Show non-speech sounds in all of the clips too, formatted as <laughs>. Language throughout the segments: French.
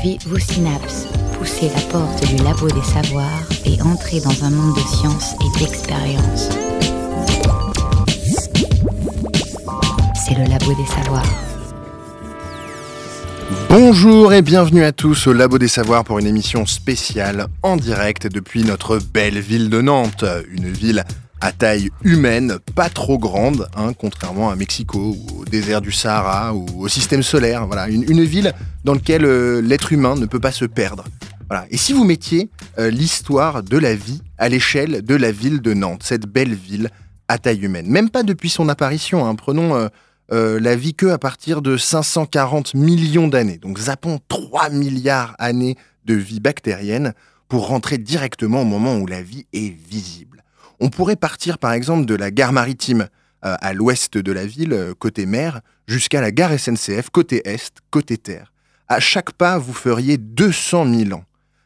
Activez vos synapses, poussez la porte du labo des savoirs et entrez dans un monde de science et d'expérience. C'est le labo des savoirs. Bonjour et bienvenue à tous au Labo des Savoirs pour une émission spéciale en direct depuis notre belle ville de Nantes, une ville à taille humaine, pas trop grande, hein, contrairement à Mexico désert du Sahara ou au système solaire. Voilà, une, ville dans laquelle euh, l'être humain ne peut pas se perdre. Voilà. Et si vous mettiez euh, l'histoire de la vie à l'échelle de la ville de Nantes, cette belle ville à taille humaine, même pas depuis son apparition, hein, prenons euh, la vie que à partir de 540 millions d'années, donc zappons 3 milliards d'années de vie bactérienne pour rentrer directement au moment où la vie est visible. On pourrait partir par exemple de la gare maritime à l'ouest de la ville, euh, côté mer, jusqu'à la gare SNCF, côté est, côté terre. À chaque pas, vous feriez 200 000 ans.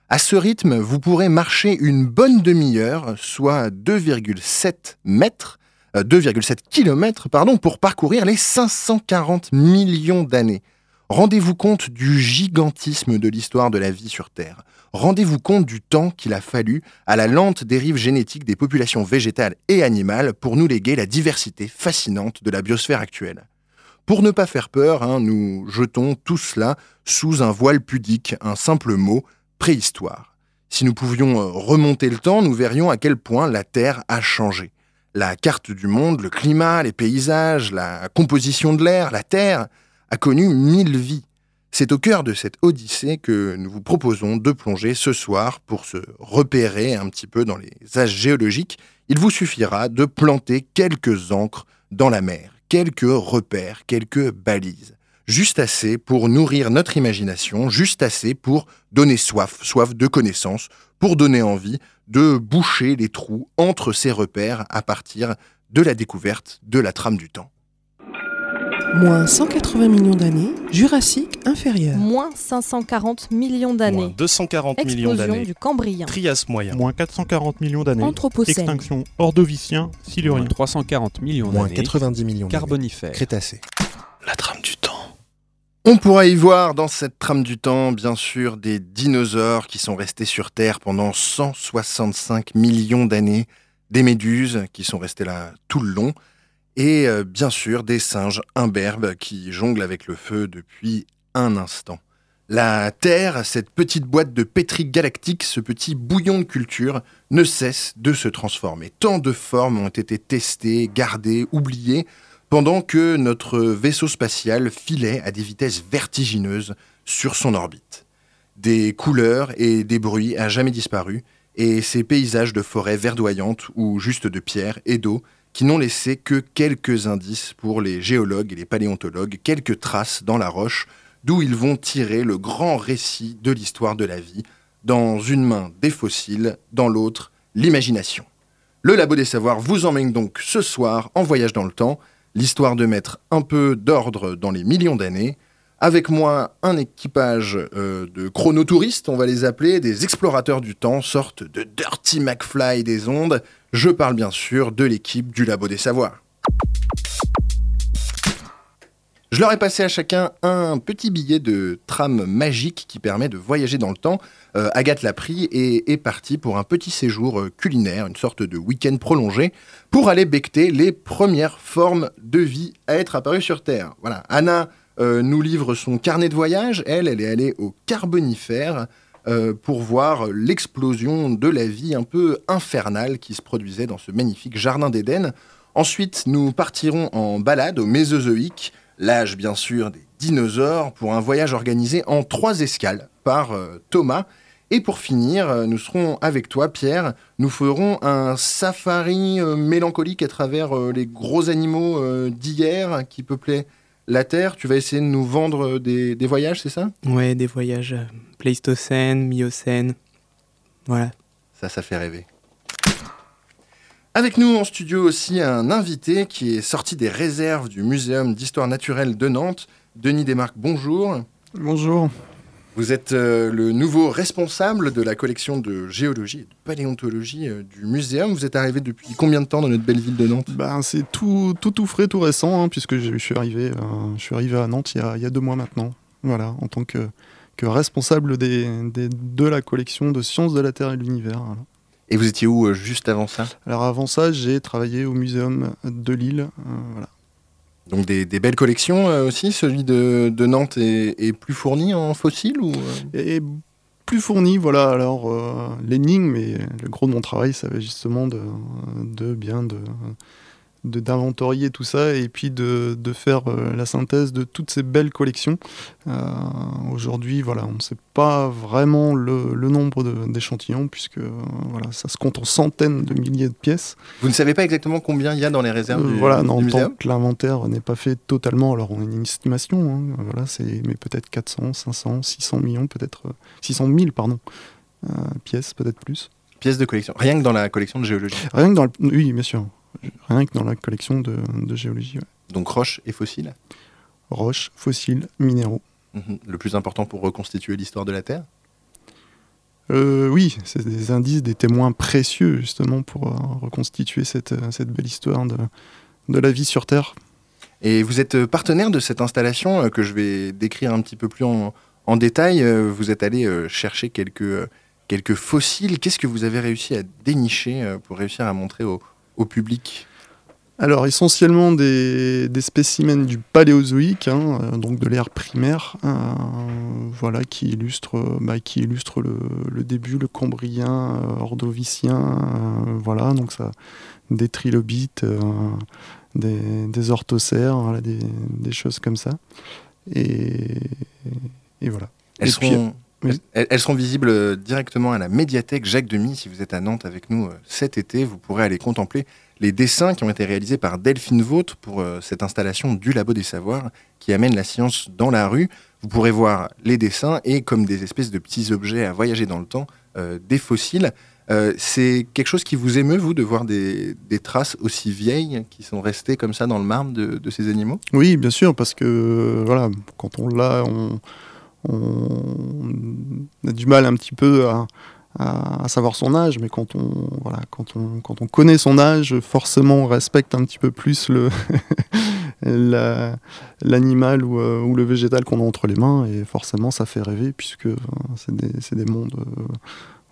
À ce rythme, vous pourrez marcher une bonne demi-heure, soit 2,7 mètres, 2,7 euh, km, pour parcourir les 540 millions d'années. Rendez-vous compte du gigantisme de l'histoire de la vie sur Terre. Rendez-vous compte du temps qu'il a fallu à la lente dérive génétique des populations végétales et animales pour nous léguer la diversité fascinante de la biosphère actuelle. Pour ne pas faire peur, hein, nous jetons tout cela sous un voile pudique, un simple mot, préhistoire. Si nous pouvions euh, remonter le temps, nous verrions à quel point la Terre a changé. La carte du monde, le climat, les paysages, la composition de l'air, la Terre a connu mille vies. C'est au cœur de cette odyssée que nous vous proposons de plonger ce soir pour se repérer un petit peu dans les âges géologiques. Il vous suffira de planter quelques encres dans la mer, quelques repères, quelques balises. Juste assez pour nourrir notre imagination, juste assez pour donner soif, soif de connaissances, pour donner envie de boucher les trous entre ces repères à partir de la découverte de la trame du temps. Moins 180 millions d'années, Jurassique inférieur. Moins 540 millions d'années. Moins 240 millions d'années. du Cambrien. Trias moyen. Moins 440 millions d'années. Anthropocène. Extinction ordovicien, silurien. Moins 340 millions d'années. Moins 90 millions Carbonifère. Crétacé. La trame du temps. On pourra y voir dans cette trame du temps, bien sûr, des dinosaures qui sont restés sur Terre pendant 165 millions d'années, des méduses qui sont restées là tout le long, et euh, bien sûr des singes imberbes qui jonglent avec le feu depuis un instant. La Terre, cette petite boîte de pétri galactique, ce petit bouillon de culture, ne cesse de se transformer. Tant de formes ont été testées, gardées, oubliées, pendant que notre vaisseau spatial filait à des vitesses vertigineuses sur son orbite. Des couleurs et des bruits à jamais disparu, et ces paysages de forêts verdoyantes ou juste de pierre et d'eau qui n'ont laissé que quelques indices pour les géologues et les paléontologues, quelques traces dans la roche, d'où ils vont tirer le grand récit de l'histoire de la vie, dans une main des fossiles, dans l'autre l'imagination. Le Labo des Savoirs vous emmène donc ce soir en voyage dans le temps, l'histoire de mettre un peu d'ordre dans les millions d'années, avec moi, un équipage euh, de chronotouristes, on va les appeler, des explorateurs du temps, sorte de Dirty McFly des ondes. Je parle bien sûr de l'équipe du Labo des Savoirs. Je leur ai passé à chacun un petit billet de tram magique qui permet de voyager dans le temps. Euh, Agathe l'a pris et est partie pour un petit séjour euh, culinaire, une sorte de week-end prolongé, pour aller becter les premières formes de vie à être apparues sur Terre. Voilà, Anna euh, nous livre son carnet de voyage. Elle, elle est allée au Carbonifère euh, pour voir l'explosion de la vie un peu infernale qui se produisait dans ce magnifique jardin d'Éden. Ensuite, nous partirons en balade au Mésozoïque, l'âge bien sûr des dinosaures, pour un voyage organisé en trois escales par euh, Thomas. Et pour finir, nous serons avec toi, Pierre. Nous ferons un safari mélancolique à travers les gros animaux d'hier qui peuplaient la Terre, tu vas essayer de nous vendre des, voyages, c'est ça? Ouais, des voyages euh, Pléistocène, Miocène. Voilà. Ça, ça fait rêver. Avec nous en studio aussi un invité qui est sorti des réserves du Muséum d'histoire naturelle de Nantes. Denis Desmarques, bonjour. Bonjour. Vous êtes euh, le nouveau responsable de la collection de géologie et de paléontologie euh, du muséum. Vous êtes arrivé depuis combien de temps dans notre belle ville de Nantes? Ben, C'est tout, tout, tout frais, tout récent, hein, puisque je suis, arrivé, euh, je suis arrivé à Nantes il y, a, il y, a, deux mois maintenant. Voilà, en tant que responsable des, des- de la collection de sciences de la Terre et de l'univers. voilà. Et vous étiez où juste avant ça? Alors avant ça, j'ai travaillé au muséum de Lille. voilà. Donc des, belles collections euh, aussi. Celui de, Nantes est, plus fourni en fossiles ou euh Et plus fourni, voilà. Alors euh, l'énigme, mais le gros de mon travail, ça va justement de, bien de- d'inventorier tout ça et puis de, de faire euh, la synthèse de toutes ces belles collections. Euh, Aujourd'hui, voilà, on ne sait pas vraiment le, le nombre d'échantillons puisque euh, voilà, ça se compte en centaines de milliers de pièces. Vous ne savez pas exactement combien il y a dans les réserves du, voilà, du non, tant que l'inventaire n'est pas fait totalement, alors on a une estimation, hein, voilà, c'est mais peut-être 400, 500, 600 millions, peut-être euh, 600 000 pardon, euh, pièces, peut-être plus. Pièces de collection. Rien que dans la collection de géologie. Rien que dans, le- oui, bien sûr, rien que dans la collection de, de géologie, ouais. Donc roches et fossiles. roches, fossiles, minéraux. Mhm. Le plus important pour reconstituer l'histoire de la Terre. Euh, oui, c'est des indices, des témoins précieux justement pour euh, reconstituer cette, euh, cette belle histoire de, de la vie sur Terre. Et vous êtes partenaire de cette installation que je vais décrire un petit peu plus en, en détail. Vous êtes allé chercher quelques, quelques fossiles. Qu'est-ce que vous avez réussi à dénicher pour réussir à montrer au, au public Alors essentiellement des, des spécimens du Paléozoïque, hein, euh, donc de l'ère primaire, euh, voilà, qui illustrent, euh, bah, qui illustrent le, le début, le Cambrien, euh, Ordovicien, euh, voilà, donc ça, des trilobites, euh, des, des orthocères, voilà, des, des choses comme ça. Et, et voilà. elles Et seront, puis, oui. elles, elles seront visibles euh, directement à la médiathèque Jacques Demy. Si vous êtes à Nantes avec nous euh, cet été, vous pourrez aller contempler les dessins qui ont été réalisés par Delphine Vaught pour euh, cette installation du Labo des Savoirs qui amène la science dans la rue. Vous pourrez voir les dessins et comme des espèces de petits objets à voyager dans le temps, euh, des fossiles. Euh, c'est quelque chose qui vous émeut, vous, de voir des, des traces aussi vieilles qui sont restées comme ça dans le marbre de, de ces animaux? Oui, bien sûr, parce que voilà, quand on l'a, on, on a du mal un petit peu à, à- savoir son âge, mais quand on, voilà, quand, on, quand on connaît son âge, forcément on respecte un petit peu plus le <laughs> la- l'animal ou, euh, ou le végétal qu'on a entre les mains, et forcément ça fait rêver, puisque c'est des, des mondes euh,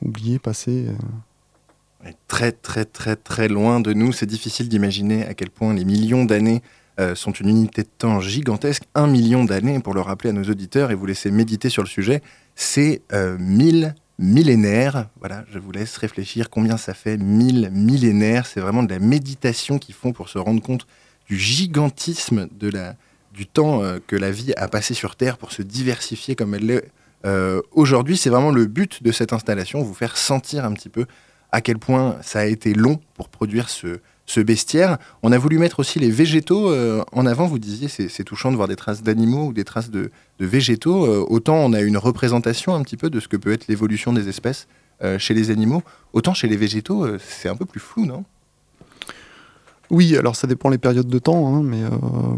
oubliés, passés. euh. très très très très loin de nous. C'est difficile d'imaginer à quel point les millions d'années euh, sont une unité de temps gigantesque. Un million d'années, pour le rappeler à nos auditeurs et vous laisser méditer sur le sujet, c'est euh, mille millénaires. Voilà, je vous laisse réfléchir combien ça fait mille millénaires. C'est vraiment de la méditation qu'ils font pour se rendre compte du gigantisme de la, du temps euh, que la vie a passé sur Terre pour se diversifier comme elle l'est euh, aujourd'hui. C'est vraiment le but de cette installation, vous faire sentir un petit peu à quel point ça a été long pour produire ce, ce bestiaire. On a voulu mettre aussi les végétaux euh, en avant. Vous disiez, c'est touchant de voir des traces d'animaux ou des traces de, végétaux. Euh, autant on a une représentation un petit peu de ce que peut être l'évolution des espèces euh, chez les animaux, autant chez les végétaux, c'est un peu plus flou, non? Oui, alors ça dépend les périodes de temps, hein, mais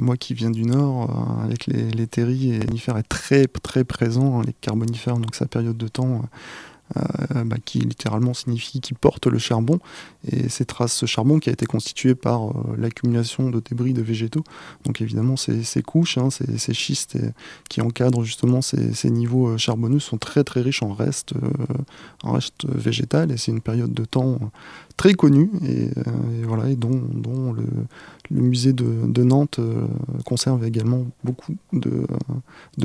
moi qui viens du Nord, avec les, terris et les est très très présent, hein, les carbonifères, donc sa période de temps bah, qui littéralement signifie qu'ils portent le charbon, et ces traces, ce charbon qui a été constitué par euh, l'accumulation de débris de végétaux, donc évidemment ces, ces couches, hein, ces, schistes et- qui encadrent justement ces, niveaux euh, charbonneux sont très très riches en restes, euh, en restes végétal, et c'est une période de temps euh, très connue, et, euh, et voilà, dont, le, musée de, Nantes euh, conserve également beaucoup de,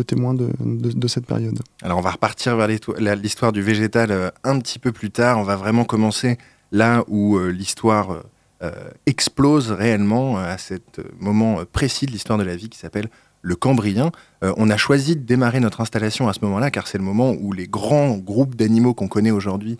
témoins de, cette période. Alors on va repartir vers l'histoire du végétal euh, un petit peu plus tard. On va vraiment commencer là où l'histoire explose réellement à euh, moment précis de l'histoire de la vie qui s'appelle le Cambrien. On a choisi de démarrer notre installation à ce moment-là car c'est le moment où les grands groupes d'animaux qu'on connaît aujourd'hui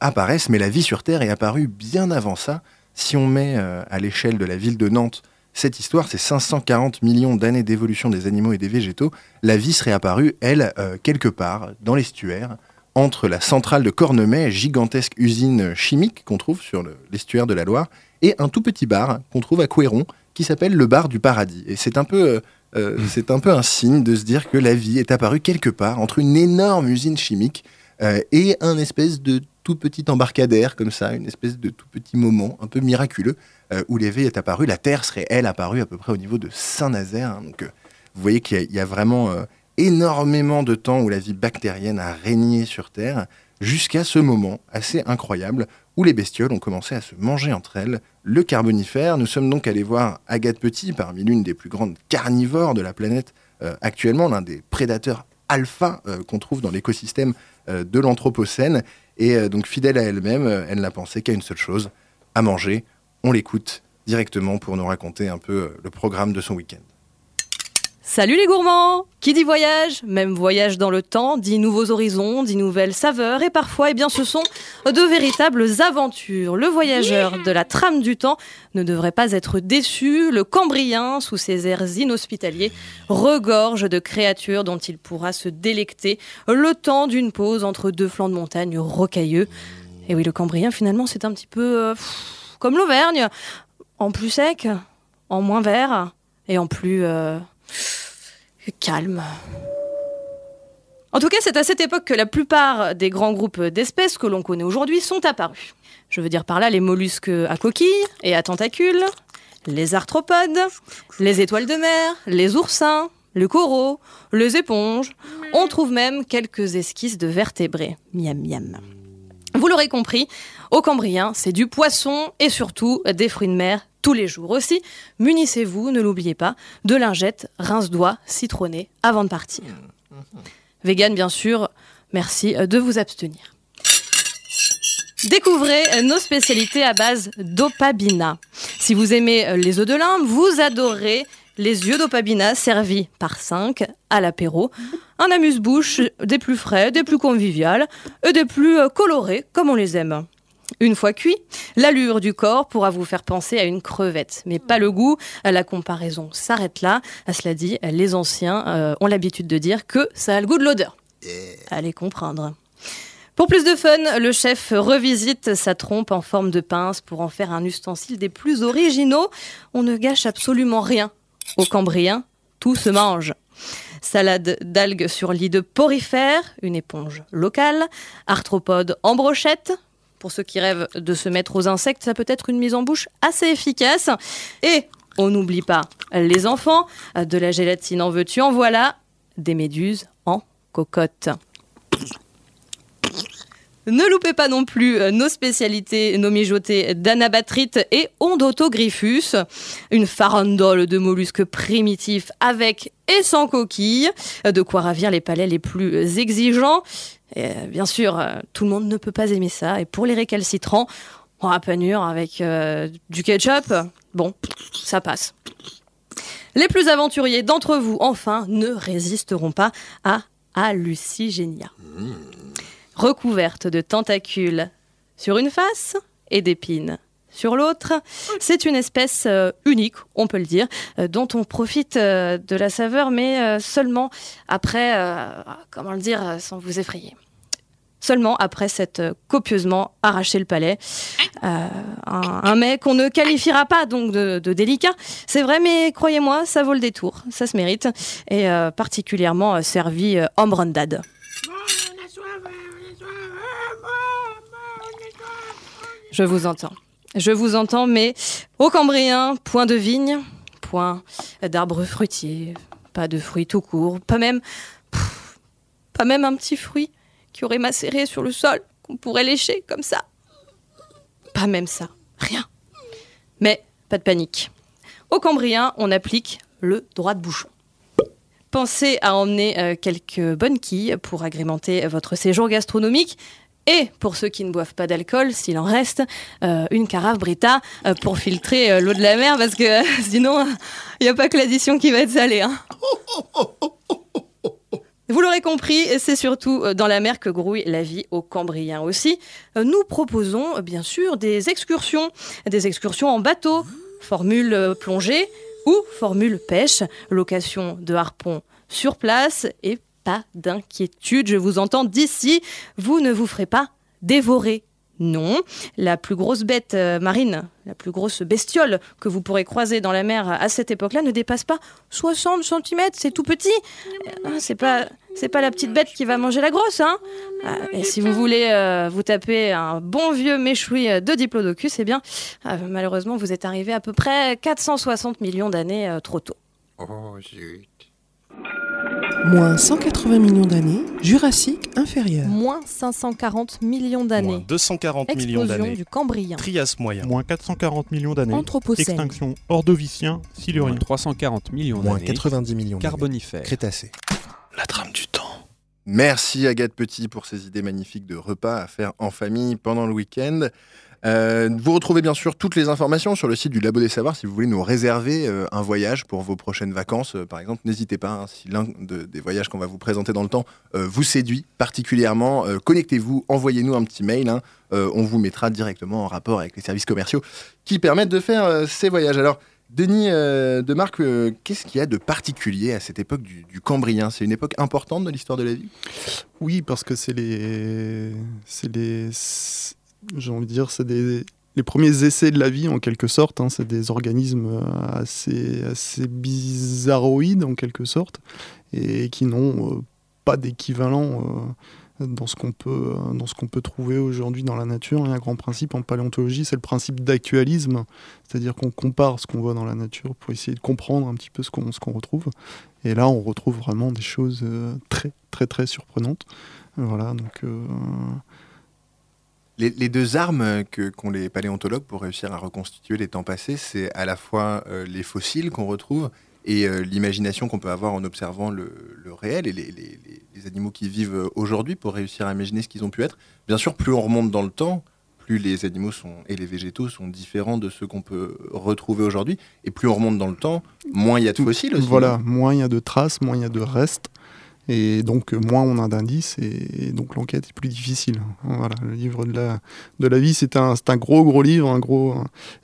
apparaissent, mais la vie sur Terre est apparue bien avant ça. Si on met euh, à l'échelle de la ville de Nantes cette histoire, c'est 540 millions d'années d'évolution des animaux et des végétaux. La vie serait apparue, elle, euh, quelque part dans l'estuaire, entre la centrale de Cornemay, gigantesque usine chimique qu'on trouve sur le- l'estuaire de la Loire, et un tout petit bar qu'on trouve à Couéron, qui s'appelle le bar du paradis. Et c'est un peu, euh, euh, c'est un peu un signe de se dire que la vie est apparue quelque part entre une énorme usine chimique euh, et un espèce de tout petit embarcadère comme ça, une espèce de tout petit moment un peu miraculeux euh, où la vie est apparue. La Terre serait elle apparue à peu près au niveau de Saint-Nazaire. hein. donc euh, vous voyez qu'il y, a- vraiment euh, énormément de temps où la vie bactérienne a régné sur Terre, jusqu'à ce moment assez incroyable où les bestioles ont commencé à se manger entre elles. Le carbonifère, nous sommes donc allés voir Agathe Petit, parmi l'une des plus grandes carnivores de la planète actuellement, l'un des prédateurs alpha qu'on trouve dans l'écosystème de l'Anthropocène. Et donc fidèle à elle-même, elle n'a pensé qu'à une seule chose, à manger. On l'écoute directement pour nous raconter un peu le programme de son week-end. Salut les gourmands Qui dit voyage, même voyage dans le temps, dit nouveaux horizons, dit nouvelles saveurs, et parfois, eh bien, ce sont de véritables aventures. Le voyageur de la trame du temps ne devrait pas être déçu. Le Cambrien, sous ses airs inhospitaliers, regorge de créatures dont il pourra se délecter le temps d'une pause entre deux flancs de montagne rocailleux. Et oui, le Cambrien, finalement, c'est un petit peu euh, comme l'Auvergne, en plus sec, en moins vert, et en plus... Euh, calme. En tout cas, c'est à cette époque que la plupart des grands groupes d'espèces que l'on connaît aujourd'hui sont apparus. Je veux dire par là les mollusques à coquilles et à tentacules, les arthropodes, les étoiles de mer, les oursins, les coraux, les éponges. On trouve même quelques esquisses de vertébrés. Miam miam. Vous l'aurez compris, au Cambrien, c'est du poisson et surtout des fruits de mer tous les jours. Aussi, munissez-vous, ne l'oubliez pas, de lingettes, rince-doigts, citronnés avant de partir. Vegan, bien sûr, merci de vous abstenir. Découvrez nos spécialités à base d'opabina. Si vous aimez les œufs de lin, vous adorez les yeux d'opabina servis par 5 à l'apéro. Un amuse-bouche des plus frais, des plus conviviales et des plus colorés comme on les aime. Une fois cuit, l'allure du corps pourra vous faire penser à une crevette, mais pas le goût. La comparaison s'arrête là. À cela dit, les anciens euh, ont l'habitude de dire que ça a le goût de l'odeur. Allez comprendre. Pour plus de fun, le chef revisite sa trompe en forme de pince pour en faire un ustensile des plus originaux. On ne gâche absolument rien. Au Cambrien, tout se mange. Salade d'algues sur lit de porifère, une éponge locale, arthropode en brochette, pour ceux qui rêvent de se mettre aux insectes, ça peut être une mise en bouche assez efficace. Et on n'oublie pas les enfants, de la gélatine en veux-tu en voilà, des méduses en cocotte. Ne loupez pas non plus euh, nos spécialités, nos mijotés d'anabatrite et ondotogryphus, une farandole de mollusques primitifs avec et sans coquille, de quoi ravir les palais les plus exigeants. Euh, bien sûr, euh, tout le monde ne peut pas aimer ça. Et pour les récalcitrants, on a panure avec euh, du ketchup. Bon, ça passe. Les plus aventuriers d'entre vous, enfin, ne résisteront pas à Hallucigenia. Recouverte de tentacules sur une face et d'épines sur l'autre. C'est une espèce unique, on peut le dire, dont on profite de la saveur, mais seulement après, comment le dire sans vous effrayer seulement après s'être euh, copieusement arraché le palais. Euh, un, mets qu'on ne qualifiera pas donc de, délicat, c'est vrai, mais croyez-moi, ça vaut le détour, ça se mérite, et euh, particulièrement servi en brandade. Je vous entends. Je vous entends, mais au Cambrien, point de vigne, point d'arbres fruitiers, pas de fruits tout court, pas même, pas même un petit fruit qui aurait macéré sur le sol, qu'on pourrait lécher comme ça. Pas même ça, rien. Mais pas de panique. Au Cambrien, on applique le droit de bouchon. Pensez à emmener euh, quelques bonnes quilles pour agrémenter votre séjour gastronomique. Et pour ceux qui ne boivent pas d'alcool, s'il en reste, euh, une carafe Brita euh, pour filtrer l'eau de la mer, parce que <laughs> sinon, il n'y a pas que l'addition qui va être salée. Hein. Vous l'aurez compris, c'est surtout euh, dans la mer que grouille la vie au Cambrien aussi. Euh, nous proposons euh, bien sûr des excursions, des excursions en bateau, formule plongée ou formule pêche, location de harpon sur place et pas d'inquiétude, je vous entends d'ici, vous ne vous ferez pas dévorer non. La plus grosse bête euh, marine, la plus grosse bestiole que vous pourrez croiser dans la mer à cette époque-là ne dépasse pas 60 cm. C'est tout petit. Euh, c'est pas, c'est pas la petite bête qui va manger la grosse. Hein euh, et si vous voulez vous taper un bon vieux méchoui de Diplodocus, eh bien, malheureusement, vous êtes arrivé à peu près 460 millions d'années trop tôt. Oh, zut. Moins 180 millions d'années, Jurassique inférieur. Moins 540 millions Moins d'années. 240 millions Explosion d'années. du Cambrien. Trias moyen. Moins 440 millions d'années. Anthropocène. Extinction ordovicien, silurien. Moins 340 millions Moins d'années. 90 millions d'années. Carbonifère. Crétacé. La trame du temps. Merci Agathe Petit pour ces idées magnifiques de repas à faire en famille pendant le week-end. Euh, vous retrouvez bien sûr toutes les informations sur le site du Labo des Savoirs si vous voulez nous réserver euh, un voyage pour vos prochaines vacances. euh, par exemple, n'hésitez pas, hein, si l'un de- des voyages qu'on va vous présenter dans le temps vous séduit particulièrement, connectez-vous, envoyez-nous un petit mail. hein, on vous mettra directement en rapport avec les services commerciaux qui permettent de faire ces voyages. Alors, Denis de Marc, qu'est-ce qu'il y a de particulier à cette époque du, du Cambrien? C'est une époque importante de l'histoire de la vie? Oui, parce que c'est les. C'est les. J'ai envie de dire, c'est des. Les premiers essais de la vie, en quelque sorte, hein, c'est des organismes euh, assez, assez bizarroïdes, en quelque sorte, et qui n'ont euh, pas d'équivalent euh, dans ce qu'on peut, peut trouver aujourd'hui dans la nature. Il y a un grand principe en paléontologie, c'est le principe d'actualisme, c'est-à-dire qu'on compare ce qu'on voit dans la nature pour essayer de comprendre un petit peu ce qu'on ce qu'on retrouve. Et là, on retrouve vraiment des choses très, très, très surprenantes. Voilà, donc. Les, les deux armes que, qu'ont les paléontologues pour réussir à reconstituer les temps passés, c'est à la fois euh, les fossiles qu'on retrouve et euh, l'imagination qu'on peut avoir en observant le, le réel et les, les- les- les animaux qui vivent euh, aujourd'hui pour réussir à imaginer ce qu'ils ont pu être. Bien sûr, plus on remonte dans le temps, plus les animaux sont, et les végétaux sont différents de ceux qu'on peut retrouver aujourd'hui. Et plus on remonte dans le temps, moins il y a de fossiles aussi. Voilà, moins il y a de traces, moins il y a de restes. Et donc, moins on a d'indices, et, donc l'enquête est plus difficile. Voilà, le livre de la, de la vie, c'est un, un gros, gros livre, un gros,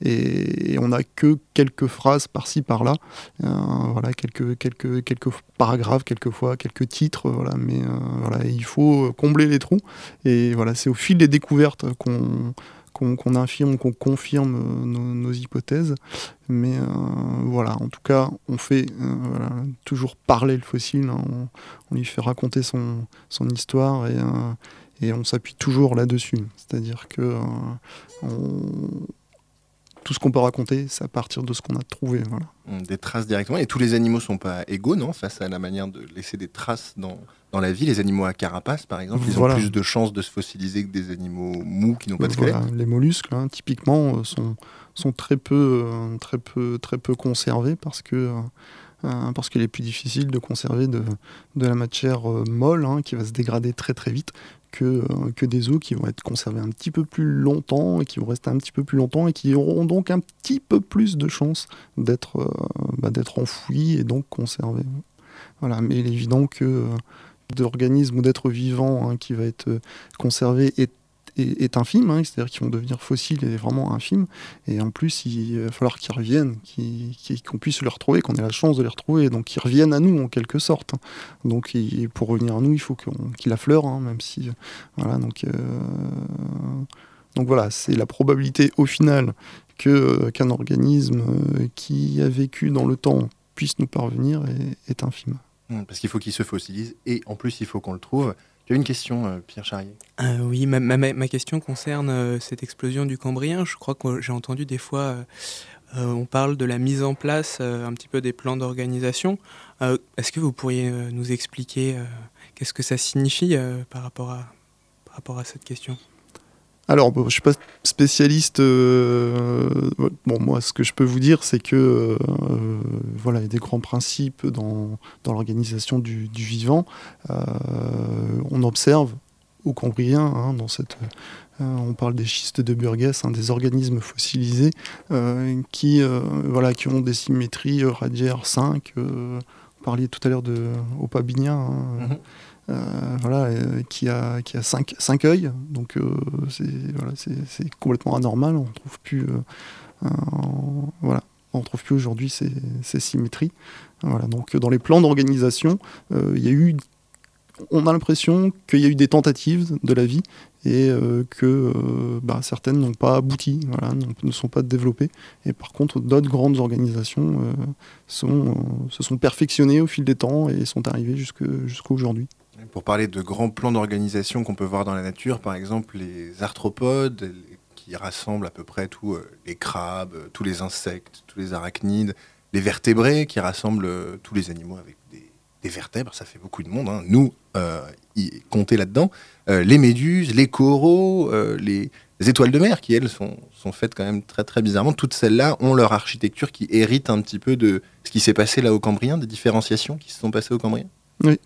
et, et on n'a que quelques phrases par-ci, par-là. Euh, voilà, quelques, quelques, quelques paragraphes, quelquefois, quelques titres, voilà, mais euh, voilà, il faut combler les trous. Et voilà, c'est au fil des découvertes qu'on qu'on qu'on infirme, qu'on confirme euh, nos, hypothèses. Mais euh, voilà, en tout cas, on fait euh, toujours parler le fossile, hein. on, lui fait raconter son, histoire et, et on s'appuie toujours là-dessus. C'est-à-dire que on- tout ce qu'on peut raconter, c'est à partir de ce qu'on a trouvé. Voilà. Hum, Des traces directement. Et tous les animaux sont pas égaux, non Face à la manière de laisser des traces dans, dans la vie. Les animaux à carapace, par exemple, ils Voilà. ont plus de chances de se fossiliser que des animaux mous qui n'ont pas de squelette. Voilà, les mollusques, hein, typiquement, euh, sont, sont très, peu, euh, très, peu, très peu conservés parce que, euh, euh, parce qu'il est plus difficile de conserver de, de la matière euh, molle hein, qui va se dégrader très très vite que, euh, que des os qui vont être conservés un petit peu plus longtemps et qui vont rester un petit peu plus longtemps et qui auront donc un petit peu plus de chances d'être euh, bah, d'être enfouis et donc conservés. Voilà, mais il est évident que euh, d'organismes ou d'êtres vivants hein, qui va être conservé est est, est infime, hein, c'est-à-dire qu'ils vont devenir fossiles et vraiment infimes. Et en plus, il va falloir qu'ils reviennent, qu'on puisse les retrouver, qu'on ait la chance de les retrouver, donc qu'ils reviennent à nous en quelque sorte. Donc pour revenir à nous, il faut qu'on- qu'ils affleurent, hein, même si... Voilà, donc, euh, donc voilà, c'est la probabilité au final euh, qu'un organisme euh, qui a vécu dans le temps puisse nous parvenir est, est infime. Parce qu'il faut qu'il se fossilise et en plus, il faut qu'on le trouve. Tu as une question, euh, Pierre Charrier Euh, oui, ma, question concerne euh, cette explosion du Cambrien. Je crois que j'ai entendu des fois, on parle de la mise en place un petit peu des plans d'organisation. Est-ce que vous pourriez nous expliquer qu'est-ce que ça signifie par, rapport à, par rapport à cette question? Alors, je suis pas spécialiste. euh, bon, moi, ce que je peux vous dire, c'est que euh, voilà, il y a des grands principes dans, l'organisation du, vivant. Euh, on observe au Cambrien, hein, dans cette, on parle des schistes de Burgess, hein, des organismes fossilisés qui, ont des symétries radiaires 5. euh, vous parliez tout à l'heure de Opabinia. euh, voilà, euh, qui a, qui a cinq, cinq œils, donc euh, c'est voilà, complètement anormal, on trouve plus, euh, euh, voilà, plus aujourd'hui ces, ces symétries. Voilà, donc euh, dans les plans d'organisation, euh, il y a eu, on a l'impression qu'il y a eu des tentatives de la vie et euh, que euh, bah, certaines n'ont pas abouti, ne sont pas développées. Et par contre, d'autres grandes organisations euh, sont, euh, se sont perfectionnées au fil des temps et sont arrivées jusqu'à aujourd'hui. Pour parler de grands plans d'organisation qu'on peut voir dans la nature, par exemple les arthropodes, qui rassemblent à peu près tous euh, les crabes, euh, tous les insectes, tous les arachnides, les vertébrés, qui rassemblent euh, tous les animaux avec des, vertèbres, ça fait beaucoup de monde. hein. Nous, y compter là-dedans, les méduses, les coraux, les, les étoiles de mer, qui elles sont, sont faites quand même très très bizarrement. Toutes celles-là ont leur architecture qui hérite un petit peu de ce qui s'est passé là au Cambrien, des différenciations qui se sont passées au Cambrien? Oui.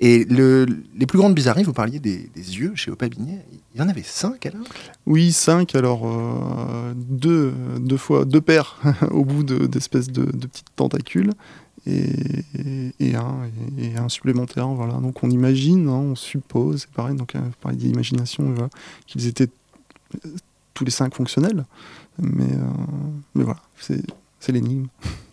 Et le- les plus grandes bizarreries, vous parliez des, des yeux chez Opabinet. Il y en avait cinq alors? Oui, cinq, alors euh, deux, deux fois, deux paires <laughs> au bout de- d'espèces de, de petites tentacules et, et un, et, et un supplémentaire. Voilà. Donc on imagine, hein, on suppose, c'est pareil, donc euh, pareil d'imagination, voilà, qu'ils étaient euh, tous les cinq fonctionnels. Mais, euh, mais voilà, c'est c'est l'énigme.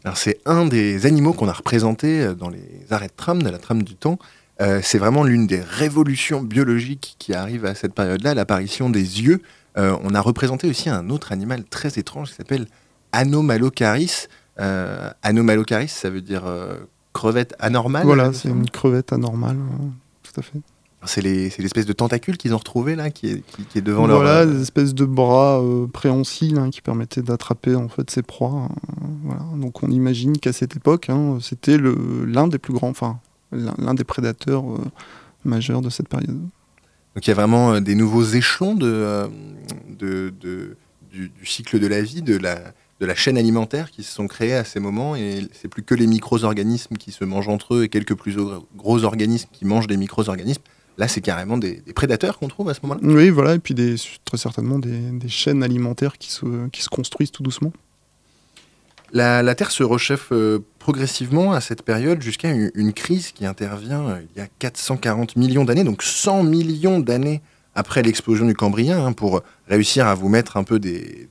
Alors c'est un des animaux qu'on a représenté dans les arrêts de tram, de la trame du temps. Euh, c'est vraiment l'une des révolutions biologiques qui arrive à cette période-là, l'apparition des yeux. Euh, on a représenté aussi un autre animal très étrange qui s'appelle Anomalocaris. Euh, Anomalocaris, ça veut dire euh, crevette anormale. voilà, c'est une crevette anormale, euh, tout à fait. C'est les- c'est l'espèce de tentacule qu'ils ont retrouvé là, qui est, qui, qui est devant leur. voilà, des espèces de bras préhensiles hein, qui permettaient d'attraper en fait ses proies. hein, voilà. Donc on imagine qu'à cette époque, hein, c'était l'un des plus grands, enfin l'un des prédateurs euh, majeurs de cette période. Donc il y a vraiment euh, des nouveaux échelons de, euh, de- de- du, du cycle de la vie, de la, de la chaîne alimentaire qui se sont créés à ces moments. Et c'est plus que les micro-organismes qui se mangent entre eux et quelques plus gros- organismes qui mangent des micro-organismes. Là, c'est carrément des, des prédateurs qu'on trouve à ce moment-là. Oui, voilà, et puis des, très certainement des, des chaînes alimentaires qui se, qui se construisent tout doucement. La, la Terre se rechauffe euh, progressivement à cette période jusqu'à une, crise qui intervient euh, il y a 440 millions d'années, donc 100 millions d'années après l'explosion du Cambrien, hein, pour réussir à vous mettre un peu des,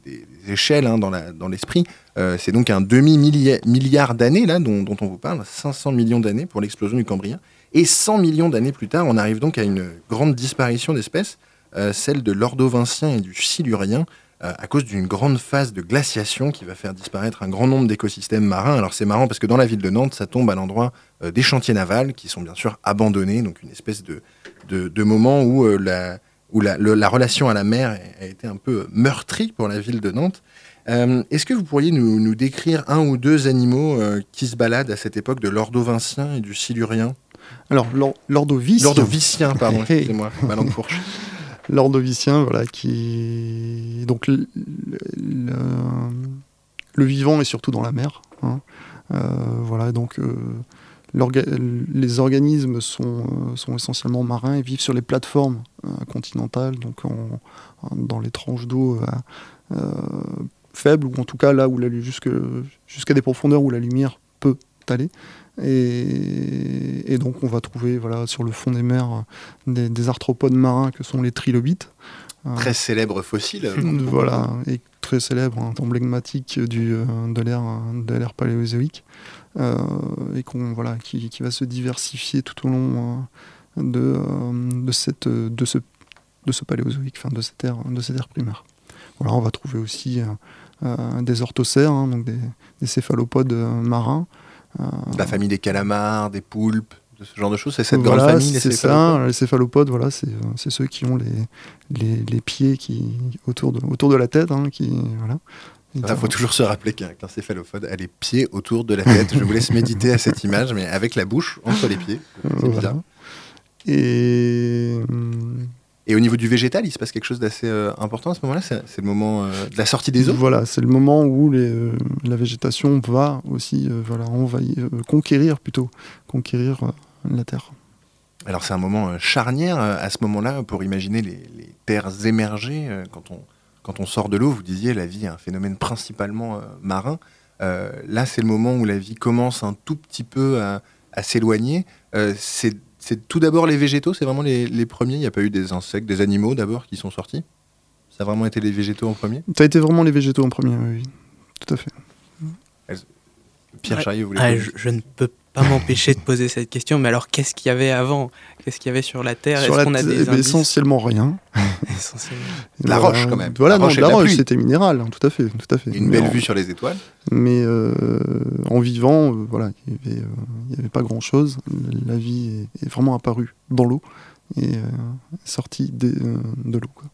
échelles hein, dans l'esprit. Euh, c'est donc un demi-milliard d'années dont, on vous parle, 500 millions d'années pour l'explosion du Cambrien. Et 100 millions d'années plus tard, on arrive donc à une grande disparition d'espèces, euh, celle de l'ordovincien et du silurien, à cause d'une grande phase de glaciation qui va faire disparaître un grand nombre d'écosystèmes marins. Alors c'est marrant parce que dans la ville de Nantes, ça tombe à l'endroit euh, des chantiers navals qui sont bien sûr abandonnés, donc une espèce de, de, de moment où, euh, la, où la, le- la relation à la mer a été un peu meurtrie pour la ville de Nantes. Euh, Est-ce que vous pourriez nous, nous décrire un ou deux animaux euh, qui se baladent à cette époque de l'ordovincien et du silurien? Alors, l'or- l'ordovicien. L'ordovicien, pardon, <laughs> excusez-moi, ma langue fourche. L'ordovicien, voilà, qui. Donc, le, vivant est surtout dans la mer. hein. Euh, voilà, donc. euh, les organismes sont, euh, sont essentiellement marins et vivent sur les plateformes continentales, donc dans les tranches d'eau faibles, ou en tout cas là où jusqu'à des profondeurs où la lumière peut aller. Et, et donc on va trouver voilà, sur le fond des mers des, des arthropodes marins que sont les trilobites. Euh, Très célèbre fossile. <laughs> voilà, et très célèbre, hein, emblématique du, euh, de l'ère paléozoïque, euh, et qu'on voilà, qui, qui va se diversifier tout au long euh, de, de, cette, de, ce, de ce paléozoïque, enfin de cette ère, de cette ère primaire. Voilà, on va trouver aussi des orthocères, hein, donc des, des céphalopodes marins. Euh, La famille des calamars, des poulpes, de ce genre de choses. C'est cette voilà, grande famille, les c'est céphalopodes ça. Les céphalopodes, voilà, c'est euh, ceux qui ont les, les, les pieds qui autour de autour de la tête, hein, qui voilà. Il faut toujours se rappeler qu'un céphalopode a les pieds autour de la tête. Je vous laisse méditer à cette image, mais avec la bouche entre les pieds. euh, C'est voilà. bizarre. Et hum, Et au niveau du végétal, il se passe quelque chose d'assez euh, important à ce moment-là. C'est le moment euh, de la sortie des eaux? voilà, c'est le moment où les, euh, la végétation va aussi voilà envahir, conquérir plutôt conquérir la terre. Alors c'est un moment charnière à ce moment-là pour imaginer les, les terres émergées. quand, on, quand on sort de l'eau, vous disiez la vie est un phénomène principalement marin. Là, c'est le moment où la vie commence un tout petit peu à, à s'éloigner. C'est c'est tout d'abord les végétaux, c'est vraiment les, les premiers. Il n'y a pas eu des insectes, des animaux d'abord qui sont sortis. Ça a vraiment été les végétaux en premier? Ça a été vraiment les végétaux en premier, oui, tout à fait. Pierre Ouais. Charrier, vous voulez Ah, je, je ne peux pas m'empêcher de poser cette question, mais alors qu'est-ce qu'il y avait avant? Qu'est-ce qu'il y avait sur la Terre? Sur Est-ce qu'on a t- des indices? essentiellement rien. <laughs> Essentiellement. La roche, quand même. Voilà, La non, roche la roche, c'était minéral, hein, tout à fait, tout à fait. Une Mais belle en- vue sur les étoiles. Mais euh, en vivant, euh, voilà, il n'y avait, euh, il y avait pas grand-chose. La vie est, est vraiment apparue dans l'eau et euh, sortie euh, de l'eau. quoi.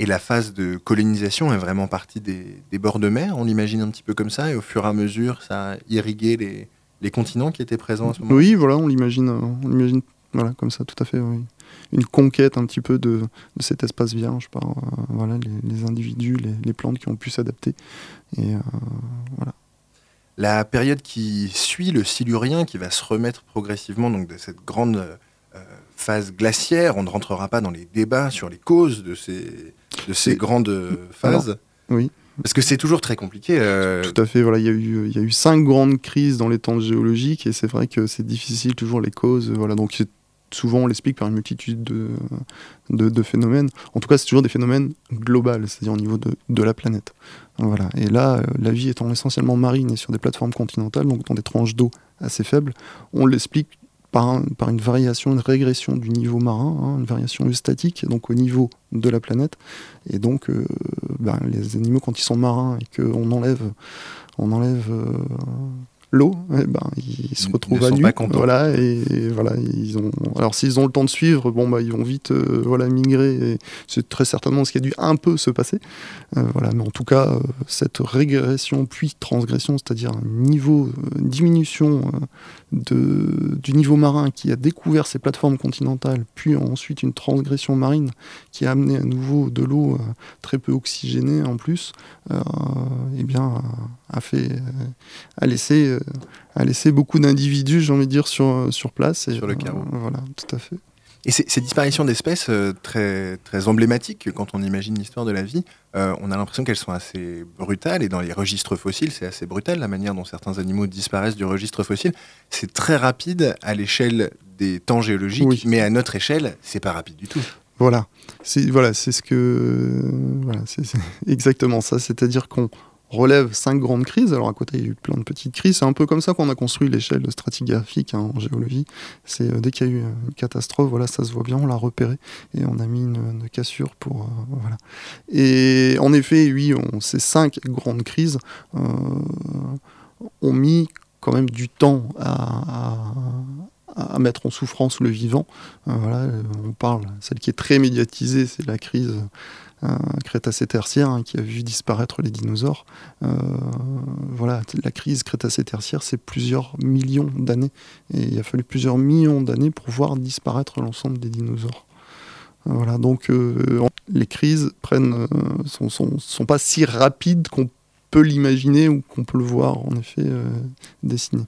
Et la phase de colonisation est vraiment partie des, des bords de mer, on l'imagine un petit peu comme ça, et au fur et à mesure, ça a irrigué les, les continents qui étaient présents à ce moment Oui, voilà, on l'imagine, euh, on l'imagine, voilà, comme ça, tout à fait. oui. Une conquête un petit peu de, de cet espace vierge par euh, voilà, les, les individus, les, les plantes qui ont pu s'adapter. Et euh, voilà. La période qui suit le Silurien, qui va se remettre progressivement donc, de cette grande euh, phase glaciaire, on ne rentrera pas dans les débats sur les causes de ces, de ces grandes phases. oui. Parce que c'est toujours très compliqué. euh, Tout à fait. Voilà, il y a eu, y a eu cinq grandes crises dans les temps géologiques et c'est vrai que c'est difficile toujours les causes. Voilà, donc souvent on l'explique par une multitude de, de, de phénomènes. En tout cas, c'est toujours des phénomènes globaux, c'est-à-dire au niveau de, de la planète. Voilà. Et là, euh, la vie étant essentiellement marine et sur des plateformes continentales, donc dans des tranches d'eau assez faibles, on l'explique par, un- par une variation, une régression du niveau marin, hein, une variation eustatique, donc au niveau de la planète. Et donc, euh, ben, les animaux, quand ils sont marins et qu'on enlève, on enlève euh, l'eau, eh ben, ils se retrouvent à sont nu. pas. Voilà, et, et voilà, ils ont. Alors, s'ils ont le temps de suivre, bon, bah, ils vont vite, euh, voilà, migrer. C'est très certainement ce qui a dû un peu se passer. Euh, voilà, mais en tout cas, euh, cette régression puis transgression, c'est-à-dire un niveau, diminution de, du niveau marin qui a découvert ces plateformes continentales, puis ensuite une transgression marine qui a amené à nouveau de l'eau très peu oxygénée en plus, eh bien, a fait, a laissé, euh, a laissé beaucoup d'individus, j'ai envie de dire, sur, sur place. Et, Sur le carreau. euh, voilà, tout à fait. Et ces, disparitions d'espèces euh, très, très emblématiques, quand on imagine l'histoire de la vie, euh, on a l'impression qu'elles sont assez brutales. Et dans les registres fossiles, c'est assez brutal la manière dont certains animaux disparaissent du registre fossile. C'est très rapide à l'échelle des temps géologiques, Oui. mais à notre échelle, c'est pas rapide du tout. Voilà, c'est voilà, c'est ce que voilà, c'est <laughs> exactement ça. C'est-à-dire qu'on relève cinq grandes crises. Alors à côté, il y a eu plein de petites crises. C'est un peu comme ça qu'on a construit l'échelle stratigraphique hein, en géologie. C'est euh, dès qu'il y a eu une catastrophe, voilà, ça se voit bien, on l'a repéré et on a mis une, cassure pour euh, voilà. Et en effet, oui, ces cinq grandes crises euh, ont mis quand même du temps à, à- à mettre en souffrance le vivant. Euh, voilà, euh, on parle, celle qui est très médiatisée, c'est la crise euh, crétacé-tertiaire hein, qui a vu disparaître les dinosaures. Euh, voilà, la crise crétacé-tertiaire, c'est plusieurs millions d'années. Et il a fallu plusieurs millions d'années pour voir disparaître l'ensemble des dinosaures. Euh, Voilà, donc les crises prennent, sont, pas si rapides qu'on peut l'imaginer ou qu'on peut le voir en effet dessiner.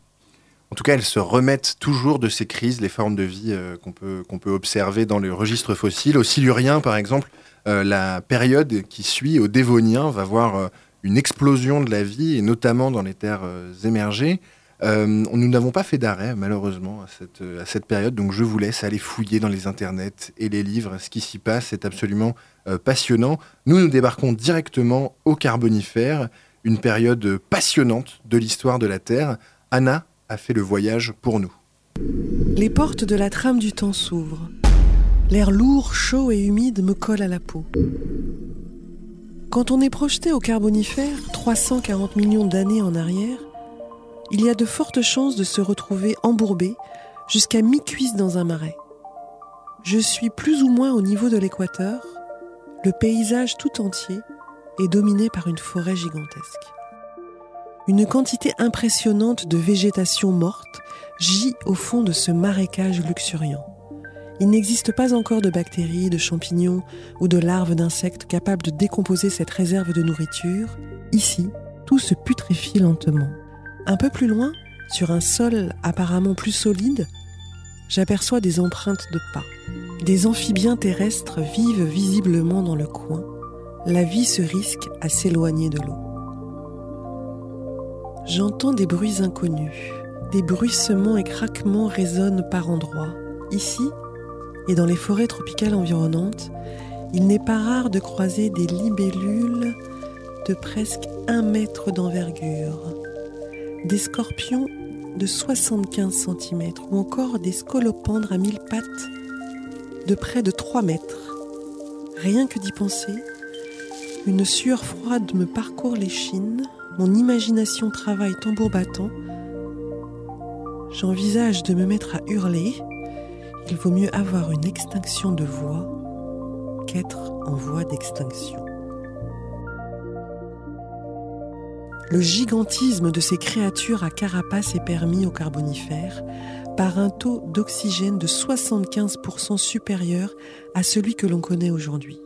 En tout cas, elles se remettent toujours de ces crises, les formes de vie qu'on peut, peut observer dans le registre fossile. Au Silurien, par exemple, euh, la période qui suit au Dévonien va voir euh, une explosion de la vie, et notamment dans les terres euh, émergées. Nous n'avons pas fait d'arrêt, malheureusement, à cette, à cette période, donc je vous laisse aller fouiller dans les internets et les livres. Ce qui s'y passe, c'est absolument passionnant. Nous, nous débarquons directement au Carbonifère, une période passionnante de l'histoire de la Terre. Anna a fait le voyage pour nous. Les portes de la trame du temps s'ouvrent. L'air lourd, chaud et humide me colle à la peau. Quand on est projeté au Carbonifère, 340 millions d'années en arrière, il y a de fortes chances de se retrouver embourbé jusqu'à mi-cuisse dans un marais. Je suis plus ou moins au niveau de l'équateur. Le paysage tout entier est dominé par une forêt gigantesque. Une quantité impressionnante de végétation morte gît au fond de ce marécage luxuriant. Il n'existe pas encore de bactéries, de champignons ou de larves d'insectes capables de décomposer cette réserve de nourriture. Ici, tout se putréfie lentement. Un peu plus loin, sur un sol apparemment plus solide, j'aperçois des empreintes de pas. Des amphibiens terrestres vivent visiblement dans le coin. La vie se risque à s'éloigner de l'eau. J'entends des bruits inconnus. Des bruissements et craquements résonnent par endroits. Ici, et dans les forêts tropicales environnantes, il n'est pas rare de croiser des libellules de presque un mètre d'envergure, des scorpions de 75 cm ou encore des scolopendres à mille pattes de près de 3 mètres. Rien que d'y penser, une sueur froide me parcourt l'échine, mon imagination travaille tambour battant. J'envisage de me mettre à hurler. Il vaut mieux avoir une extinction de voix qu'être en voie d'extinction. le gigantisme de ces créatures à carapace est permis au carbonifère par un taux d'oxygène de 75% supérieur à celui que l'on connaît aujourd'hui.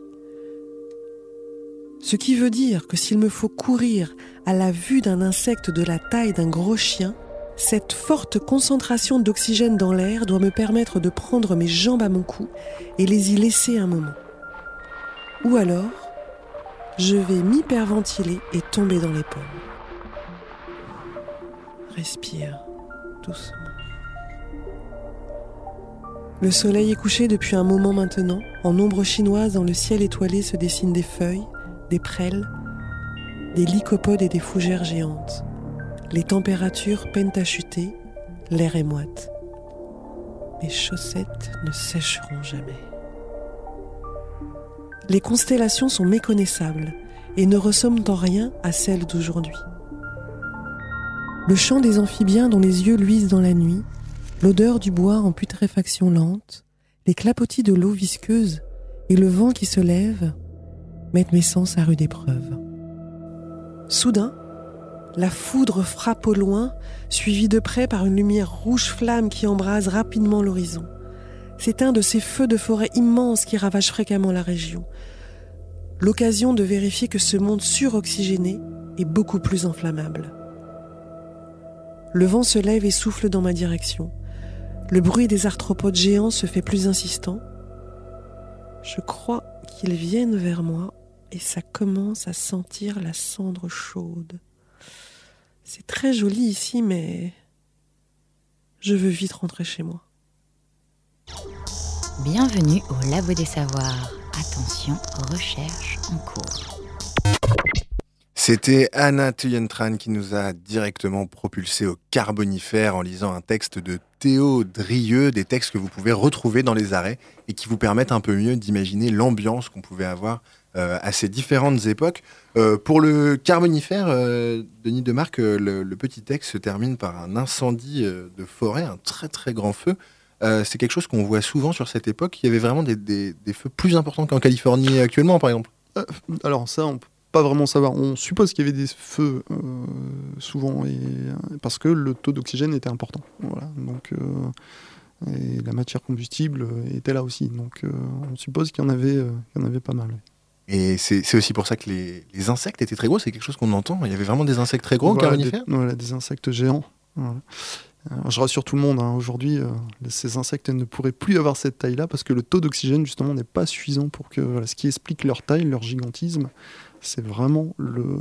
Ce qui veut dire que s'il me faut courir à la vue d'un insecte de la taille d'un gros chien, cette forte concentration d'oxygène dans l'air doit me permettre de prendre mes jambes à mon cou et les y laisser un moment. Ou alors, je vais m'hyperventiler et tomber dans les pommes. Respire doucement. Le soleil est couché depuis un moment maintenant. En ombre chinoise, dans le ciel étoilé se dessinent des feuilles, des prêles, des lycopodes et des fougères géantes. Les températures peinent à chuter, l'air est moite. Mes chaussettes ne sécheront jamais. Les constellations sont méconnaissables et ne ressemblent en rien à celles d'aujourd'hui. Le chant des amphibiens dont les yeux luisent dans la nuit, l'odeur du bois en putréfaction lente, les clapotis de l'eau visqueuse et le vent qui se lève mettent mes sens à rude épreuve. Soudain, la foudre frappe au loin, suivie de près par une lumière rouge flamme qui embrase rapidement l'horizon. C'est un de ces feux de forêt immenses qui ravagent fréquemment la région. L'occasion de vérifier que ce monde suroxygéné est beaucoup plus inflammable. Le vent se lève et souffle dans ma direction. Le bruit des arthropodes géants se fait plus insistant. Je crois qu'ils viennent vers moi et ça commence à sentir la cendre chaude. C'est très joli ici, mais je veux vite rentrer chez moi. Bienvenue au Labo des Savoirs. Attention, recherche en cours. C'était Anna Tuyentran qui nous a directement propulsé au carbonifère en lisant un texte de Théo Drieux, des textes que vous pouvez retrouver dans les arrêts et qui vous permettent un peu mieux d'imaginer l'ambiance qu'on pouvait avoir à ces différentes époques. Euh, pour le carbonifère, euh, Denis Demarque, le, le, petit texte se termine par un incendie de forêt, un très très grand feu. c'est quelque chose qu'on voit souvent sur cette époque. Il y avait vraiment des, feux plus importants qu'en Californie actuellement, par exemple. alors ça, on peut pas vraiment savoir. On suppose qu'il y avait des feux souvent, parce que le taux d'oxygène était important. Donc, et la matière combustible était là aussi. Donc on suppose qu'il y, en avait, y en avait pas mal. Et c'est aussi pour ça que les, les, insectes étaient très gros, c'est quelque chose qu'on entend. Il y avait vraiment des insectes très gros voilà, au carbonifère des, voilà, des insectes géants. Voilà. Alors, je rassure tout le monde, hein, aujourd'hui, euh, ces insectes ne pourraient plus avoir cette taille-là parce que le taux d'oxygène, justement, n'est pas suffisant pour que. Voilà, ce qui explique leur taille, leur gigantisme, c'est vraiment le, euh,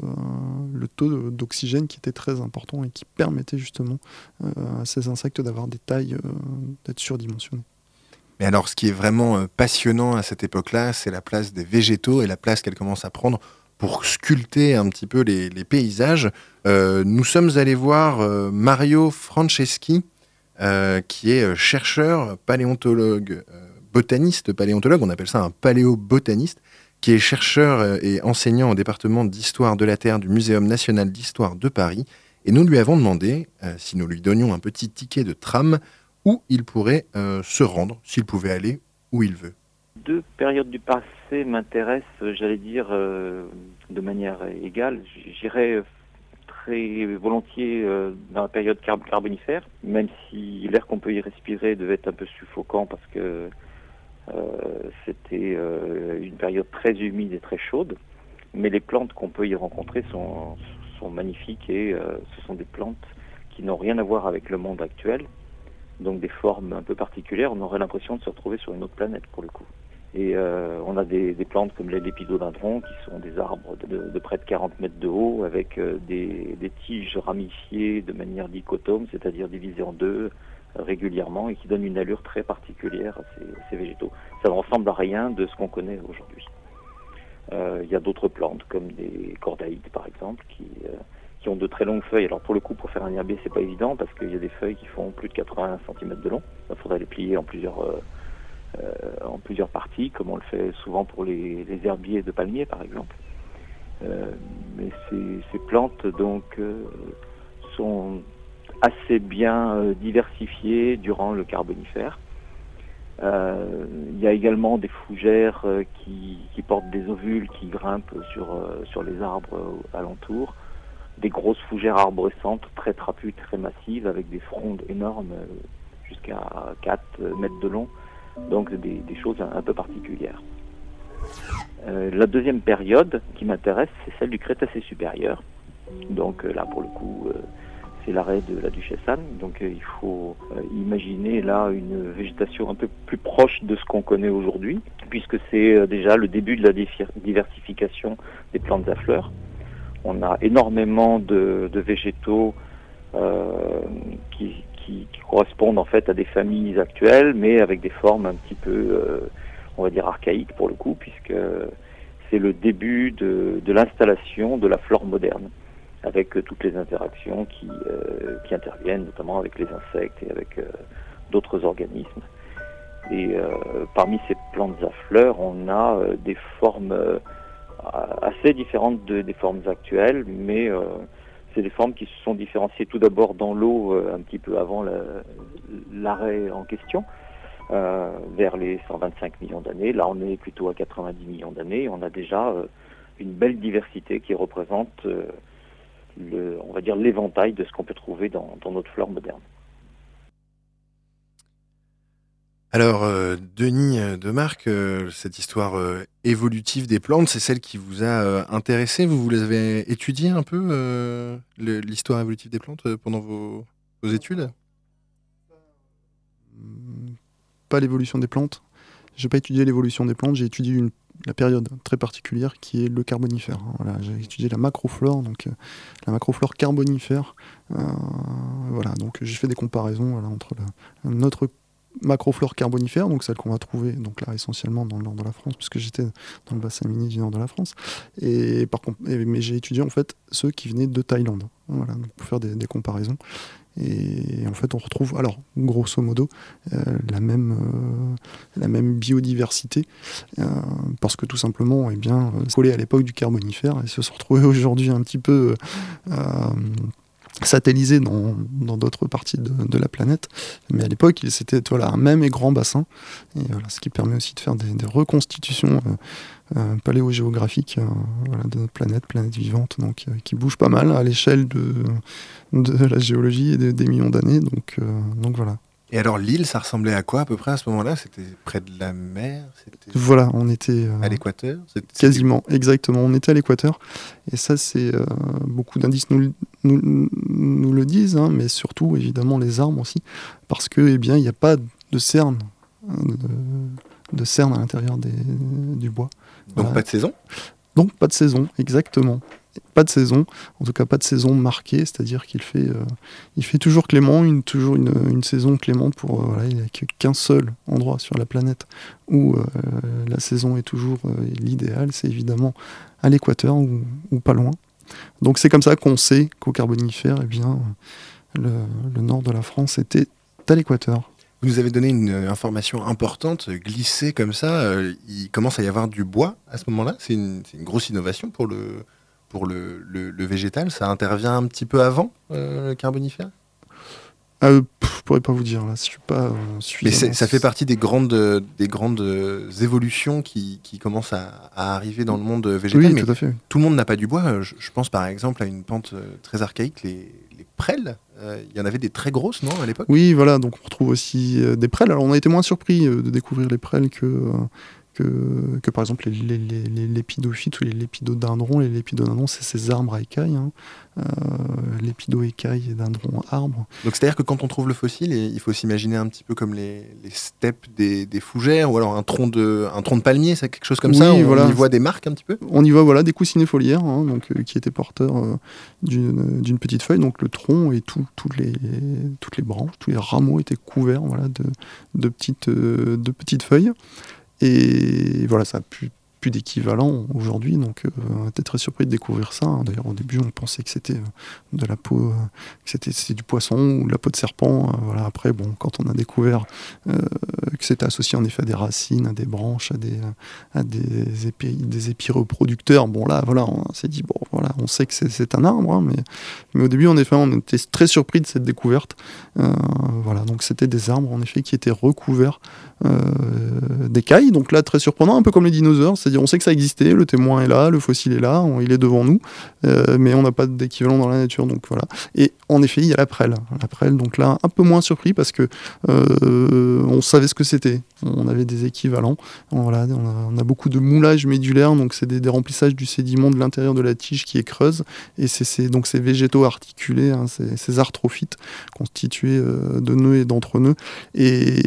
le taux d'oxygène qui était très important et qui permettait justement euh, à ces insectes d'avoir des tailles, d'être surdimensionnés. Mais alors, ce qui est vraiment passionnant à cette époque-là, c'est la place des végétaux et la place qu'elle commence à prendre pour sculpter un petit peu les, paysages. Euh, nous sommes allés voir euh, Mario Franceschi, euh, qui est chercheur, paléontologue, botaniste, paléontologue, on appelle ça un paléobotaniste, qui est chercheur et enseignant au département d'histoire de la Terre du Muséum national d'histoire de Paris. Et nous lui avons demandé si nous lui donnions un petit ticket de tram où il pourrait euh, se rendre, s'il pouvait aller où il veut. Deux périodes du passé m'intéressent, j'allais dire, euh, de manière égale. J'irais très volontiers euh, dans la période carb carbonifère, même si l'air qu'on peut y respirer devait être un peu suffocant parce que c'était une période très humide et très chaude. Mais les plantes qu'on peut y rencontrer sont, sont magnifiques et ce sont des plantes qui n'ont rien à voir avec le monde actuel, donc des formes un peu particulières, on aurait l'impression de se retrouver sur une autre planète pour le coup. Et euh, on a des, plantes comme les lépidodendrons qui sont des arbres de, près de 40 mètres de haut avec euh, des, tiges ramifiées de manière dichotome, c'est-à-dire divisées en deux euh, régulièrement et qui donnent une allure très particulière à ces, végétaux. Ça ne ressemble à rien de ce qu'on connaît aujourd'hui. Il y a d'autres plantes comme des cordaïdes par exemple qui qui ont de très longues feuilles. Alors pour le coup, pour faire un herbier, c'est pas évident parce qu'il y a des feuilles qui font plus de 80 cm de long. Il faudrait les plier en plusieurs, euh, euh, en plusieurs parties, comme on le fait souvent pour les, herbiers de palmiers, par exemple. Euh, mais ces, plantes donc sont assez bien diversifiées durant le carbonifère. Il y a également des fougères qui, qui, portent des ovules qui grimpent sur, sur les arbres alentours. Des grosses fougères arborescentes très trapues, très massives, avec des frondes énormes, euh, jusqu'à 4 mètres de long, donc des, choses un, peu particulières. Euh, la deuxième période qui m'intéresse, c'est celle du Crétacé supérieur. Donc là, pour le coup, c'est l'arrêt de la duchesse Anne. Donc il faut imaginer là une végétation un peu plus proche de ce qu'on connaît aujourd'hui, puisque c'est déjà le début de la diversification des plantes à fleurs. On a énormément de, végétaux euh, qui, correspondent en fait à des familles actuelles, mais avec des formes un petit peu, euh, on va dire, archaïques pour le coup, puisque c'est le début de, l'installation de la flore moderne, avec toutes les interactions euh, qui interviennent, notamment avec les insectes et avec d'autres organismes. Et parmi ces plantes à fleurs, on a des formes assez différentes des formes actuelles, mais euh, c'est des formes qui se sont différenciées tout d'abord dans l'eau euh, un petit peu avant l'arrêt en question, euh, vers les 125 millions d'années. Là, on est plutôt à 90 millions d'années. On a déjà une belle diversité qui représente, le, on va dire, l'éventail de ce qu'on peut trouver dans, dans notre flore moderne. Alors, euh, Denis euh, de Marc, euh, cette histoire évolutive des plantes, c'est celle qui vous a intéressé? Vous, vous avez étudié un peu l'histoire évolutive des plantes pendant vos, études? Pas l'évolution des plantes. J'ai pas étudié l'évolution des plantes, j'ai étudié la période très particulière qui est le carbonifère. Voilà, j'ai étudié la macroflore, donc la macroflore carbonifère. voilà, donc j'ai fait des comparaisons entre notre macroflore carbonifère, donc celle qu'on va trouver donc là essentiellement dans le nord de la France, puisque j'étais dans le bassin mini du nord de la France. Et par contre, mais j'ai étudié en fait ceux qui venaient de Thaïlande, voilà, pour faire des, comparaisons. Et en fait, on retrouve, alors grosso modo, euh, la, même, euh, la même biodiversité, euh, parce que tout simplement, eh bien, collé à l'époque du carbonifère, et se sont retrouvés <laughs> aujourd'hui un petit peu satellisé dans d'autres parties de, la planète. Mais à l'époque, c'était voilà, un même et grand bassin. Et voilà, ce qui permet aussi de faire des, reconstitutions euh, euh, paléogéographiques euh, de notre planète, planète vivante, donc, qui bouge pas mal à l'échelle de, de la géologie et des millions d'années. Donc, donc voilà. Et alors l'île, ça ressemblait à quoi à peu près à ce moment-là? C'était près de la mer? Voilà, on était euh, à l'équateur? Quasiment, exactement. On était à l'équateur. Et ça, c'est euh, beaucoup d'indices nous, nous, le disent, hein, mais surtout évidemment les arbres aussi, parce que eh bien il n'y a pas de cerne, hein, de, cerne à l'intérieur du bois. Donc pas de saison? Donc pas de saison, exactement pas de saison, en tout cas pas de saison marquée, c'est-à-dire qu'il fait, euh, fait toujours clément, une, toujours une, saison clémente pour, euh, voilà, il n'y a qu'un seul endroit sur la planète où euh, la saison est toujours l'idéal, c'est évidemment à l'équateur ou, pas loin. Donc c'est comme ça qu'on sait qu'au Carbonifère, eh bien, le, nord de la France était à l'équateur. Vous nous avez donné une information importante, glissée comme ça, il commence à y avoir du bois à ce moment-là. C'est une, grosse innovation pour le, pour le, le, végétal, ça intervient un petit peu avant euh, le carbonifère? Euh, Je pourrais pas vous dire là, je suis pas euh, Mais ça fait partie des grandes, des grandes évolutions qui, qui commencent à, arriver dans le monde végétal. Oui, tout à fait. Tout le monde n'a pas du bois. Je, pense par exemple à une pente très archaïque, les, les prêles. Il y en avait des très grosses, non, à l'époque? Oui, voilà, donc on retrouve aussi des prêles. Alors on a été moins surpris de découvrir les prêles que que, que par exemple les, les, les, lépidophytes ou les lépidodendrons. Les lépidodendrons, c'est ces arbres à écailles. Hein. Euh, lépido-écailles et dendrons arbres. Donc c'est-à-dire que quand on trouve le fossile, il faut s'imaginer un petit peu comme les, les steppes des, des, fougères ou alors un tronc de, un tronc de palmier, c'est quelque chose comme ça on, voilà. y voit des marques un petit peu? On y voit voilà, des coussinets foliaires hein, donc, euh, qui étaient porteurs euh, d'une petite feuille. Donc le tronc et tout, toutes, les, toutes les branches, tous les rameaux étaient couverts voilà, de, de, petites, de petites feuilles. Et voilà, ça a pu d'équivalent aujourd'hui, donc euh, on était très surpris de découvrir ça. Hein. D'ailleurs, au début, on pensait que c'était euh, de la peau, euh, que c'était du poisson ou de la peau de serpent. voilà. Après, bon, quand on a découvert que c'était associé en effet à des racines, à des branches, à des, à des, épis, des épis reproducteurs, bon là, voilà, on s'est dit, bon, voilà, on sait que c'est un arbre, hein, mais, mais au début, en effet, on était très surpris de cette découverte. voilà, donc c'était des arbres, en effet, qui étaient recouverts d'écailles. Donc là, très surprenant, un peu comme les dinosaures, on sait que ça existait, le témoin est là, le fossile est là, il est devant nous, euh, mais on n'a pas d'équivalent dans la nature. Et en effet, il y a la prêle. La prêle, donc là, un peu moins surpris parce que euh, on savait ce que c'était. On avait des équivalents. On, a, beaucoup de moulage médulaire, donc c'est des, remplissages du sédiment de l'intérieur de la tige qui est creuse. Et c'est ces- donc ces végétaux articulés, hein, ces, ces arthrophytes constitués euh, de nœuds et d'entre-nœuds. Et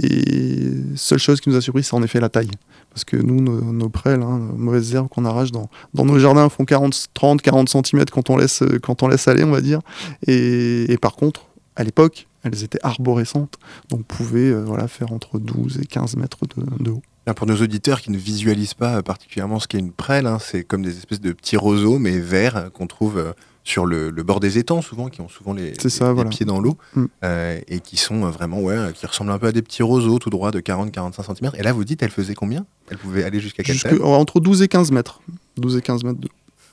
seule chose qui nous a surpris, c'est en effet la taille. Parce que nous, nos, nos prêles, hein, mauvaises herbes qu'on arrache dans, dans nos jardins font 40, 30, 40 cm quand on laisse, quand on laisse aller, on va dire. Et, et par contre, à l'époque, elles étaient arborescentes, donc pouvaient euh, voilà, faire entre 12 et 15 mètres de, haut. Pour nos auditeurs qui ne visualisent pas particulièrement ce qu'est une prêle, hein, c'est comme des espèces de petits roseaux, mais verts, euh, qu'on trouve euh, sur le, le bord des étangs, souvent, qui ont souvent les, C'est les- ça, les voilà. pieds dans l'eau, Mm. euh, et qui sont euh, vraiment, ouais, euh, qui ressemblent un peu à des petits roseaux tout droit de 40-45 cm. Et là, vous dites, elle faisait combien? Elle pouvait aller jusqu'à quelle Jusque- entre 12 et 15 mètres. 12 et 15 mètres de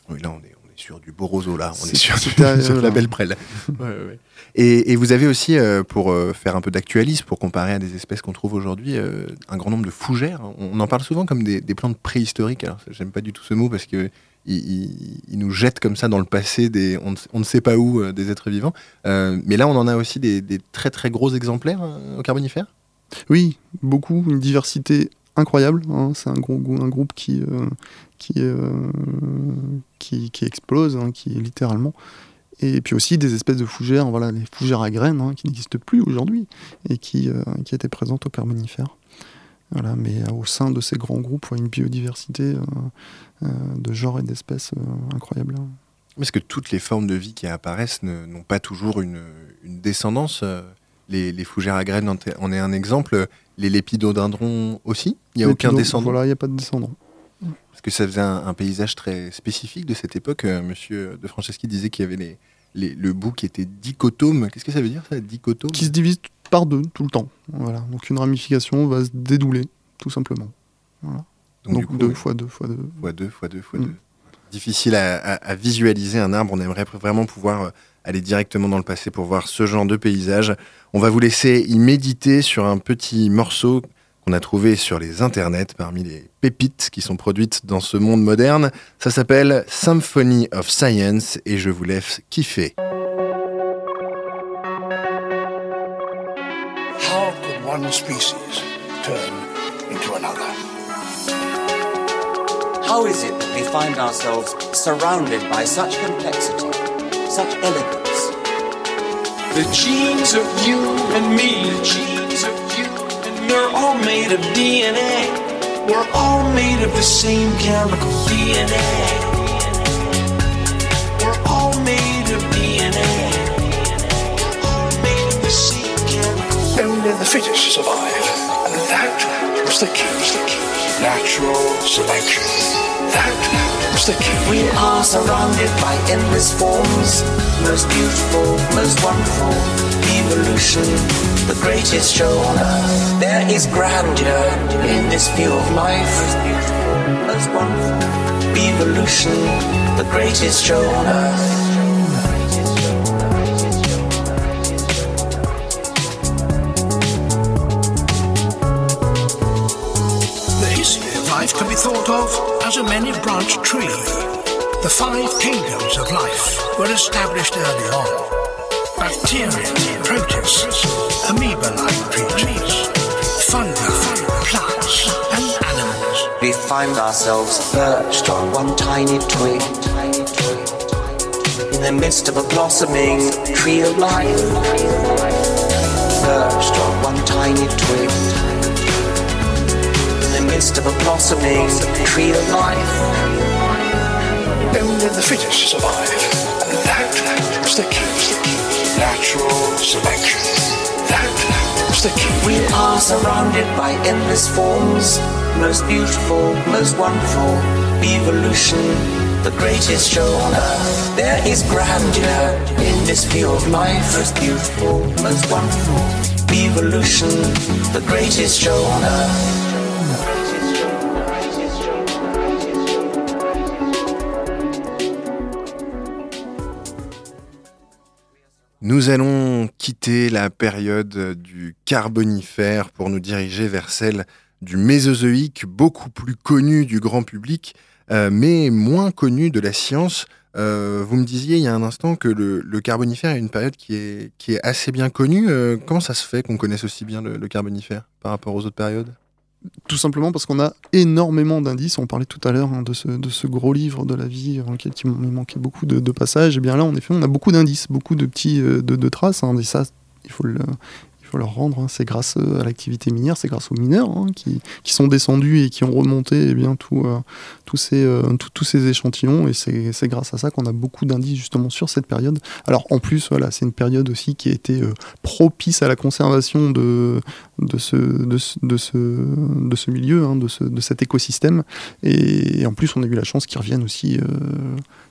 Oui, là, on est, on est sur du beau roseau, là. On est sur, <laughs> la belle prêle. <laughs> Ouais, ouais, ouais. Et, et vous avez aussi, euh, pour euh, faire un peu d'actualisme, pour comparer à des espèces qu'on trouve aujourd'hui, euh, un grand nombre de fougères. On en parle souvent comme des, des plantes préhistoriques. Alors, j'aime pas du tout ce mot parce que il, nous jette comme ça dans le passé des, on, ne, sait pas où euh, des êtres vivants. Euh, mais là, on en a aussi des, des très très gros exemplaires euh, au Carbonifère? Oui, beaucoup, une diversité incroyable. hein. C'est un, groupe qui, euh, qui, qui, explose, hein, qui littéralement. Et puis aussi des espèces de fougères, voilà, les fougères à graines, hein, qui n'existent plus aujourd'hui et qui, qui étaient présentes au Carbonifère. Voilà, mais euh, au sein de ces grands groupes, ouais, une biodiversité euh, euh, de genres et d'espèces incroyable. Parce que toutes les formes de vie qui apparaissent n'ont pas toujours une, une descendance. Les, les fougères à graines en est un exemple. Les lépidodendrons aussi? Il n'y a aucun descendant? Voilà, il n'y a pas de descendant. Parce que ça faisait un, un paysage très spécifique de cette époque. Monsieur De Franceschi disait qu'il y avait les, les- le bout qui était dichotome. Qu'est-ce que ça veut dire ça, dichotome Qui se divise par deux tout le temps. Voilà. Donc une ramification va se dédouler, tout simplement. Voilà. Donc, Donc, du coup, deux ouais, fois deux fois deux. fois deux, fois deux, fois Mm. deux. Difficile à, à- à visualiser un arbre. On aimerait vraiment pouvoir euh, aller directement dans le passé pour voir ce genre de paysage. On va vous laisser y méditer sur un petit morceau qu'on a trouvé sur les internets parmi les pépites qui sont produites dans ce monde moderne. Ça s'appelle Symphony of Science et je vous laisse kiffer. One species turn into another? How is it that we find ourselves surrounded by such complexity, such elegance? The genes of you and me, the genes of you and we're all made of DNA. We're all made of the same chemical DNA. We're all made the fittest survive. And that was the key. Natural selection. That was the key. We are surrounded by endless forms, most beautiful, most wonderful. Evolution, the greatest show on earth. There is grandeur in this view of life, most beautiful, most wonderful. Evolution, the greatest show on earth. Can be thought of as a many branched tree. The five kingdoms of life were established early on. Bacteria, protists, amoeba-like creatures, fungi, plants, and animals. We find ourselves perched on one tiny twig in the midst of a blossoming tree of life. Perched on one tiny twig midst of a blossoming tree of life. Only the fittest survive. And that was the key. Natural selection. That is the key. We are surrounded by endless forms, most beautiful, most wonderful. Evolution, the greatest show on earth. There is grandeur in this view of life, most beautiful, most wonderful. Evolution, the greatest show on earth. Nous allons quitter la période du Carbonifère pour nous diriger vers celle du Mésozoïque, beaucoup plus connu du grand public, euh, mais moins connu de la science. Euh, vous me disiez il y a un instant que le, Carbonifère est une période qui est, qui est assez bien connue. Euh, comment ça se fait qu'on connaisse aussi bien le Carbonifère par rapport aux autres périodes? Tout simplement parce qu'on a énormément d'indices. On parlait tout à l'heure hein, de, ce, de ce gros livre de la vie dans lequel il manquait beaucoup de, passages. Et bien là, en effet, on a beaucoup d'indices, beaucoup de petits euh, de, traces. hein. et ça, il faut le, leur rendre. hein. C'est grâce euh, à l'activité minière, c'est grâce aux mineurs hein, qui, qui sont descendus et qui ont remonté eh bien, tout, euh, tous, ces, euh, tous ces échantillons. Et c'est grâce à ça qu'on a beaucoup d'indices justement sur cette période. Alors en plus, voilà, c'est une période aussi qui a été euh, propice à la conservation de, de, ce, de, ce, de, ce, de ce milieu, hein, de, ce, de cet écosystème. Et, en plus, on a eu la chance qu'ils reviennent aussi,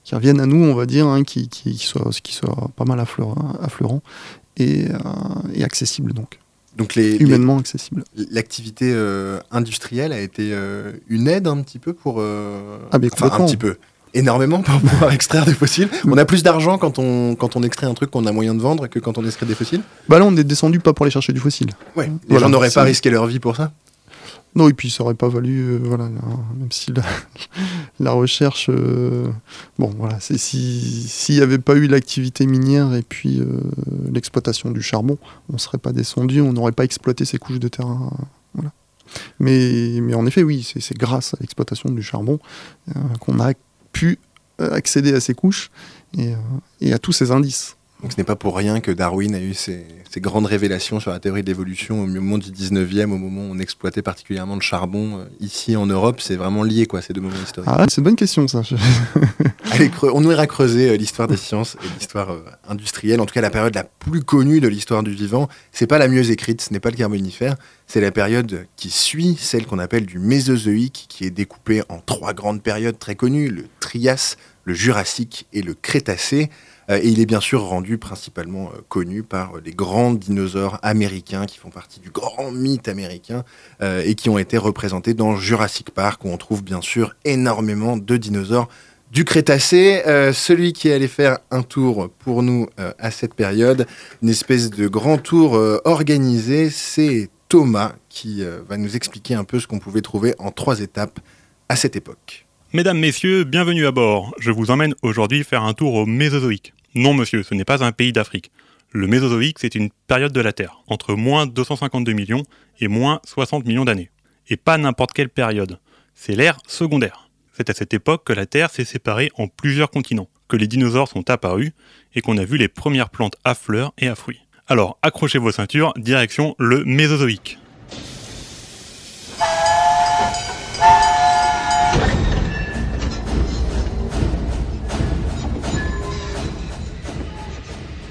qu'ils reviennent à nous, on va dire, hein, qui, qui, qui soient, qui pas mal affleurants, affleurants et, euh, et accessibles donc. Donc les, Humainement accessible. l'activité euh, industrielle a été euh, une aide un petit peu pour... euh, Ah, mais enfin, un petit peu. Énormément pour <laughs> pouvoir extraire des fossiles. On a plus d'argent quand on, quand on extrait un truc qu'on a moyen de vendre que quand on extrait des fossiles. Bah là, on est descendu pas pour aller chercher du fossile. Ouais. Les Voilà, gens n'auraient pas risqué leur vie pour ça. Non, et puis ça aurait pas valu, euh, voilà, même si <laughs> la, recherche, euh, bon, voilà, c'est si s'il n'y avait pas eu l'activité minière et puis euh, l'exploitation du charbon, on serait pas descendu, on n'aurait pas exploité ces couches de terrain, voilà. Mais, mais en effet, oui, c'est grâce à l'exploitation du charbon qu'on a pu accéder à ces couches et à tous ces indices. Donc ce n'est pas pour rien que Darwin a eu ces, ces grandes révélations sur la théorie de l'évolution au moment du 19e, au moment où on exploitait particulièrement le charbon euh, ici en Europe. C'est vraiment lié, quoi, ces deux moments historiques. Ah, c'est une bonne question, ça. <laughs> Allez, on ira creuser euh, l'histoire des sciences et l'histoire euh, industrielle. En tout cas, la période la plus connue de l'histoire du vivant, c'est pas la mieux écrite, ce n'est pas le Carbonifère, c'est la période qui suit celle qu'on appelle du Mésozoïque, qui est découpée en trois grandes périodes très connues le Trias, le Jurassique et le Crétacé. Euh, et il est bien sûr rendu principalement euh, connu par euh, les grands dinosaures américains qui font partie du grand mythe américain et qui ont été représentés dans Jurassic Park, où on trouve bien sûr énormément de dinosaures du Crétacé. Celui qui allait faire un tour pour nous à cette période, une espèce de grand tour organisé, c'est Thomas qui va nous expliquer un peu ce qu'on pouvait trouver en trois étapes à cette époque. Mesdames, messieurs, bienvenue à bord. Je vous emmène aujourd'hui faire un tour au Mésozoïque. Non, monsieur, ce n'est pas un pays d'Afrique. Le Mésozoïque, c'est une période de la Terre, entre moins 252 millions et moins 60 millions d'années. Et pas n'importe quelle période. C'est l'ère secondaire. C'est à cette époque que la Terre s'est séparée en plusieurs continents, que les dinosaures sont apparus et qu'on a vu les premières plantes à fleurs et à fruits. Alors, accrochez vos ceintures, direction le Mésozoïque.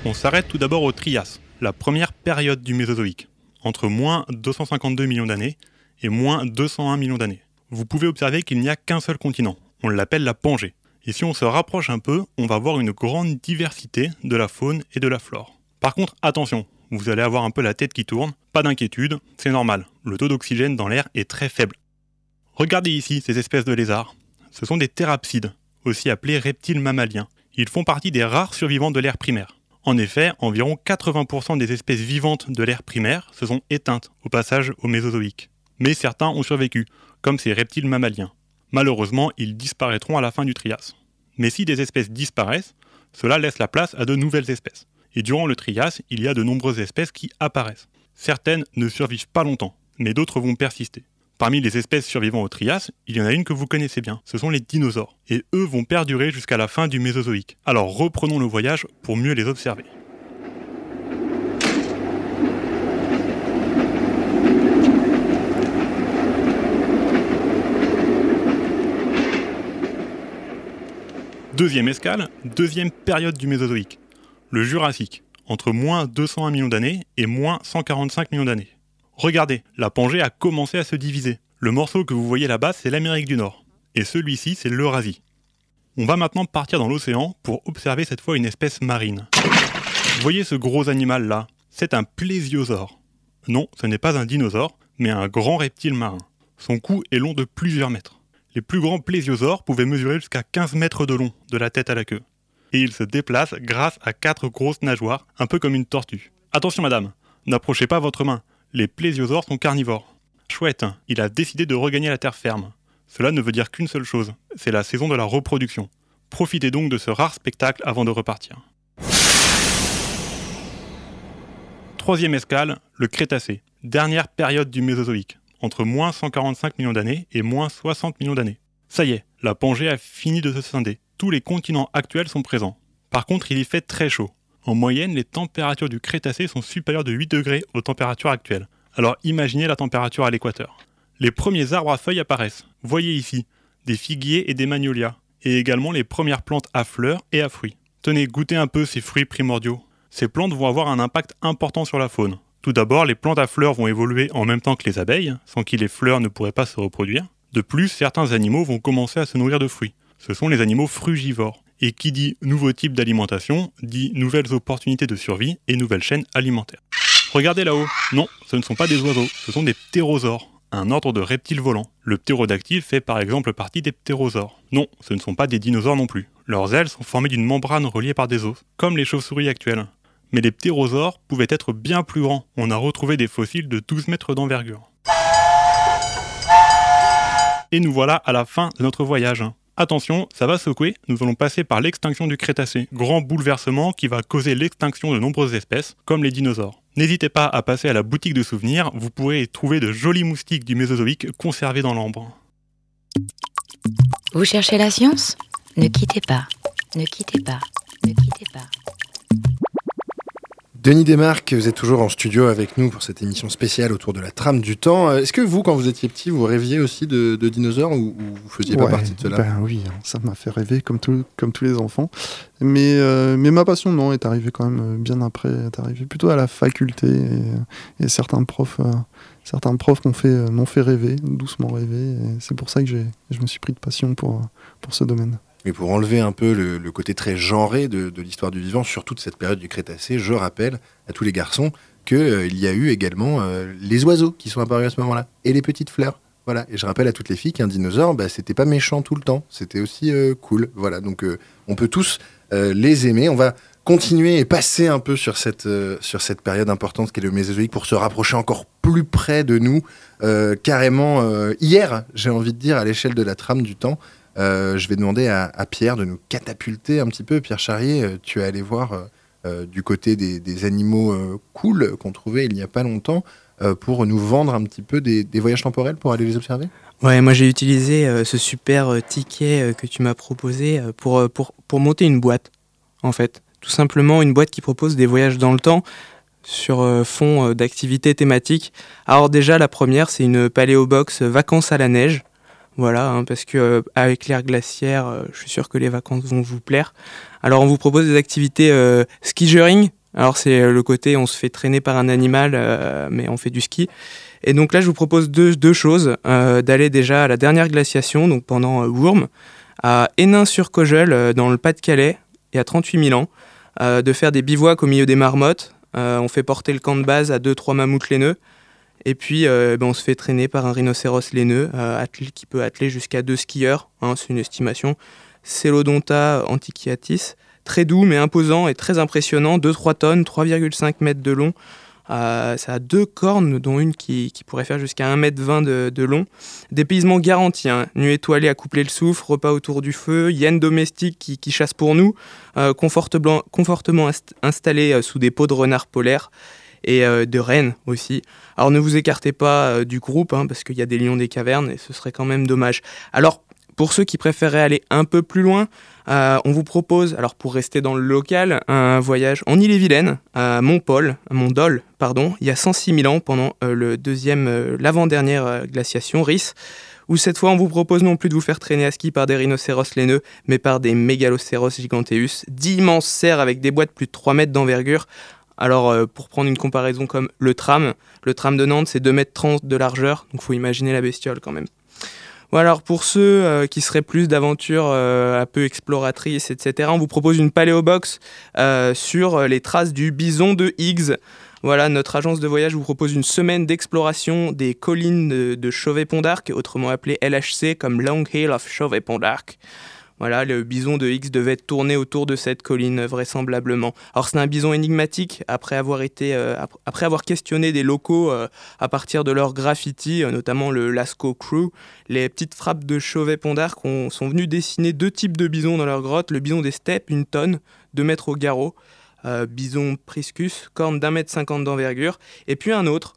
On s'arrête tout d'abord au Trias, la première période du Mésozoïque, entre moins 252 millions d'années et moins 201 millions d'années. Vous pouvez observer qu'il n'y a qu'un seul continent, on l'appelle la Pangée. Et si on se rapproche un peu, on va voir une grande diversité de la faune et de la flore. Par contre, attention, vous allez avoir un peu la tête qui tourne, pas d'inquiétude, c'est normal, le taux d'oxygène dans l'air est très faible. Regardez ici ces espèces de lézards. Ce sont des thérapsides, aussi appelés reptiles mammaliens. Ils font partie des rares survivants de l'ère primaire. En effet, environ 80% des espèces vivantes de l'ère primaire se sont éteintes au passage au Mésozoïque. Mais certains ont survécu, comme ces reptiles mammaliens. Malheureusement, ils disparaîtront à la fin du Trias. Mais si des espèces disparaissent, cela laisse la place à de nouvelles espèces. Et durant le Trias, il y a de nombreuses espèces qui apparaissent. Certaines ne survivent pas longtemps, mais d'autres vont persister. Parmi les espèces survivant au Trias, il y en a une que vous connaissez bien, ce sont les dinosaures. Et eux vont perdurer jusqu'à la fin du Mésozoïque. Alors reprenons le voyage pour mieux les observer. Deuxième escale, deuxième période du Mésozoïque. Le Jurassique, entre moins 201 millions d'années et moins 145 millions d'années. Regardez, la Pangée a commencé à se diviser. Le morceau que vous voyez là-bas, c'est l'Amérique du Nord. Et celui-ci, c'est l'Eurasie. On va maintenant partir dans l'océan pour observer cette fois une espèce marine. Voyez ce gros animal là? C'est un plésiosaure. Non, ce n'est pas un dinosaure, mais un grand reptile marin. Son cou est long de plusieurs mètres. Les plus grands plésiosaures pouvaient mesurer jusqu'à 15 mètres de long, de la tête à la queue. Et il se déplace grâce à quatre grosses nageoires, un peu comme une tortue. Attention madame, n'approchez pas votre main. Les plésiosaures sont carnivores. chouette, il a décidé de regagner la terre ferme. Cela ne veut dire qu'une seule chose, c'est la saison de la reproduction. Profitez donc de ce rare spectacle avant de repartir. Troisième escale, le Crétacé, dernière période du Mésozoïque, entre moins 145 millions d'années et moins 60 millions d'années. Ça y est, la Pangée a fini de se scinder. Tous les continents actuels sont présents. Par contre, il y fait très chaud. En moyenne, les températures du Crétacé sont supérieures de 8 degrés aux températures actuelles. Alors imaginez la température à l'équateur. Les premiers arbres à feuilles apparaissent. Voyez ici, des figuiers et des magnolias, et également les premières plantes à fleurs et à fruits. Tenez, goûtez un peu ces fruits primordiaux. Ces plantes vont avoir un impact important sur la faune. Tout d'abord, les plantes à fleurs vont évoluer en même temps que les abeilles, sans qui les fleurs ne pourraient pas se reproduire. De plus, certains animaux vont commencer à se nourrir de fruits. Ce sont les animaux frugivores. Et qui dit nouveau type d'alimentation, dit nouvelles opportunités de survie et nouvelles chaînes alimentaires. Regardez là-haut. Non, ce ne sont pas des oiseaux, ce sont des ptérosaures, un ordre de reptiles volants. Le ptérodactyle fait par exemple partie des ptérosaures. Non, ce ne sont pas des dinosaures non plus. Leurs ailes sont formées d'une membrane reliée par des os, comme les chauves-souris actuelles. Mais les ptérosaures pouvaient être bien plus grands. On a retrouvé des fossiles de 12 mètres d'envergure. Et nous voilà à la fin de notre voyage. Attention, ça va secouer, nous allons passer par l'extinction du Crétacé, grand bouleversement qui va causer l'extinction de nombreuses espèces, comme les dinosaures. N'hésitez pas à passer à la boutique de souvenirs, vous pourrez y trouver de jolis moustiques du Mésozoïque conservés dans l'ambre. Vous cherchez la science? Ne quittez pas, ne quittez pas, ne quittez pas. Denis Desmarques, vous êtes toujours en studio avec nous pour cette émission spéciale autour de la trame du temps. Euh, Est-ce que vous, quand vous étiez petit, vous rêviez aussi de, de dinosaures ou, ou vous faisiez pas partie de cela? ben oui, hein, ça m'a fait rêver comme, tout- comme tous les enfants. Mais, euh, mais ma passion, non, est arrivée quand même euh, bien après, est arrivée plutôt à la faculté. Et, et certains profs, euh, certains profs m'ont fait, m'ont fait rêver, doucement rêver. Et c'est pour ça que j'ai, je me suis pris de passion pour, pour ce domaine. Mais pour enlever un peu le, côté très genré de, de l'histoire du vivant sur toute cette période du Crétacé, je rappelle à tous les garçons qu'il y a eu également euh, les oiseaux qui sont apparus à ce moment-là et les petites fleurs. Voilà. Et je rappelle à toutes les filles qu'un dinosaure, bah, c'était pas méchant tout le temps, c'était aussi euh, cool. Voilà. Donc euh, on peut tous euh, les aimer. On va continuer et passer un peu sur cette, euh, sur cette période importante qu'est le Mésozoïque pour se rapprocher encore plus près de nous, euh, carrément euh, hier, j'ai envie de dire, à l'échelle de la trame du temps. Euh, je vais demander à, Pierre de nous catapulter un petit peu. Pierre Charrier, euh, tu es allé voir euh, du côté des, animaux cool qu'on trouvait il n'y a pas longtemps pour nous vendre un petit peu des, voyages temporels pour aller les observer? Ouais, moi j'ai utilisé ce super ticket que tu m'as proposé pour, pour, pour monter une boîte, en fait. Tout simplement une boîte qui propose des voyages dans le temps sur fond d'activités thématiques. Alors déjà, la première, c'est une paléobox vacances à la neige. Voilà, hein, parce que euh, avec glaciaire, euh, je suis sûr que les vacances vont vous plaire. Alors on vous propose des activités euh, skijuring. Alors c'est euh, le côté on se fait traîner par un animal, euh, mais on fait du ski. Et donc là, je vous propose deux, choses. D'aller déjà à la dernière glaciation, donc pendant Wurm, à Hénin-sur-Cogel, dans le Pas-de-Calais, il y a 38 000 ans. De faire des bivouacs au milieu des marmottes. On fait porter le camp de base à 2-3 mammouths laineux. Et puis, euh, ben, on se fait traîner par un rhinocéros laineux euh, qui peut atteler jusqu'à deux skieurs. hein, C'est une estimation. Celodonta antiquiatis. Très doux mais imposant et très impressionnant. 2-3 tonnes, 3,5 mètres de long. Euh, ça a deux cornes, dont une qui, pourrait faire jusqu'à 1m20 de, de long. Dépaysement garanti, hein. nuit étoilée à coupler le souffle, repas autour du feu, hyène domestique qui, qui chasse pour nous, euh, confortablement, confortablement inst- installé euh, sous des pots de renard polaire et euh, de rennes aussi. Alors ne vous écartez pas euh, du groupe, hein, parce qu'il y a des lions des cavernes et ce serait quand même dommage. Alors, pour ceux qui préféraient aller un peu plus loin, euh, on vous propose, alors pour rester dans le local, un voyage en Ille-et-Vilaine, à Montpol, à Montdol, pardon, il y a 106 000 ans, pendant le deuxième, l'avant-dernière glaciation, Rhys, où cette fois on vous propose non plus de vous faire traîner à ski par des rhinocéros laineux, mais par des mégalocéros giganteus, d'immenses cerfs avec des boîtes plus de 3 mètres d'envergure. Alors, euh, pour prendre une comparaison comme le tram, le tram de Nantes, c'est 2 mètres 30 de largeur, donc faut imaginer la bestiole quand même. Voilà, alors pour ceux euh, qui seraient plus d'aventure euh, un peu exploratrice, etc., on vous propose une paléobox sur les traces du bison de Higgs. Voilà, notre agence de voyage vous propose une semaine d'exploration des collines de, de Chauvet-Pont d'Arc, autrement appelées LHC comme Long Hill of Chauvet-Pont d'Arc. Voilà, le bison de X devait tourner autour de cette colline vraisemblablement. Alors c'est un bison énigmatique. Après avoir été, euh, après avoir questionné des locaux euh, à partir de leurs graffiti, notamment le Lascaux Crew, les petites frappes de Chauvet-Pondard sont venus dessiner deux types de bisons dans leur grotte, le bison des steppes, une tonne, 2 mètres au garrot, bison priscus, corne d'un mètre cinquante d'envergure, et puis un autre,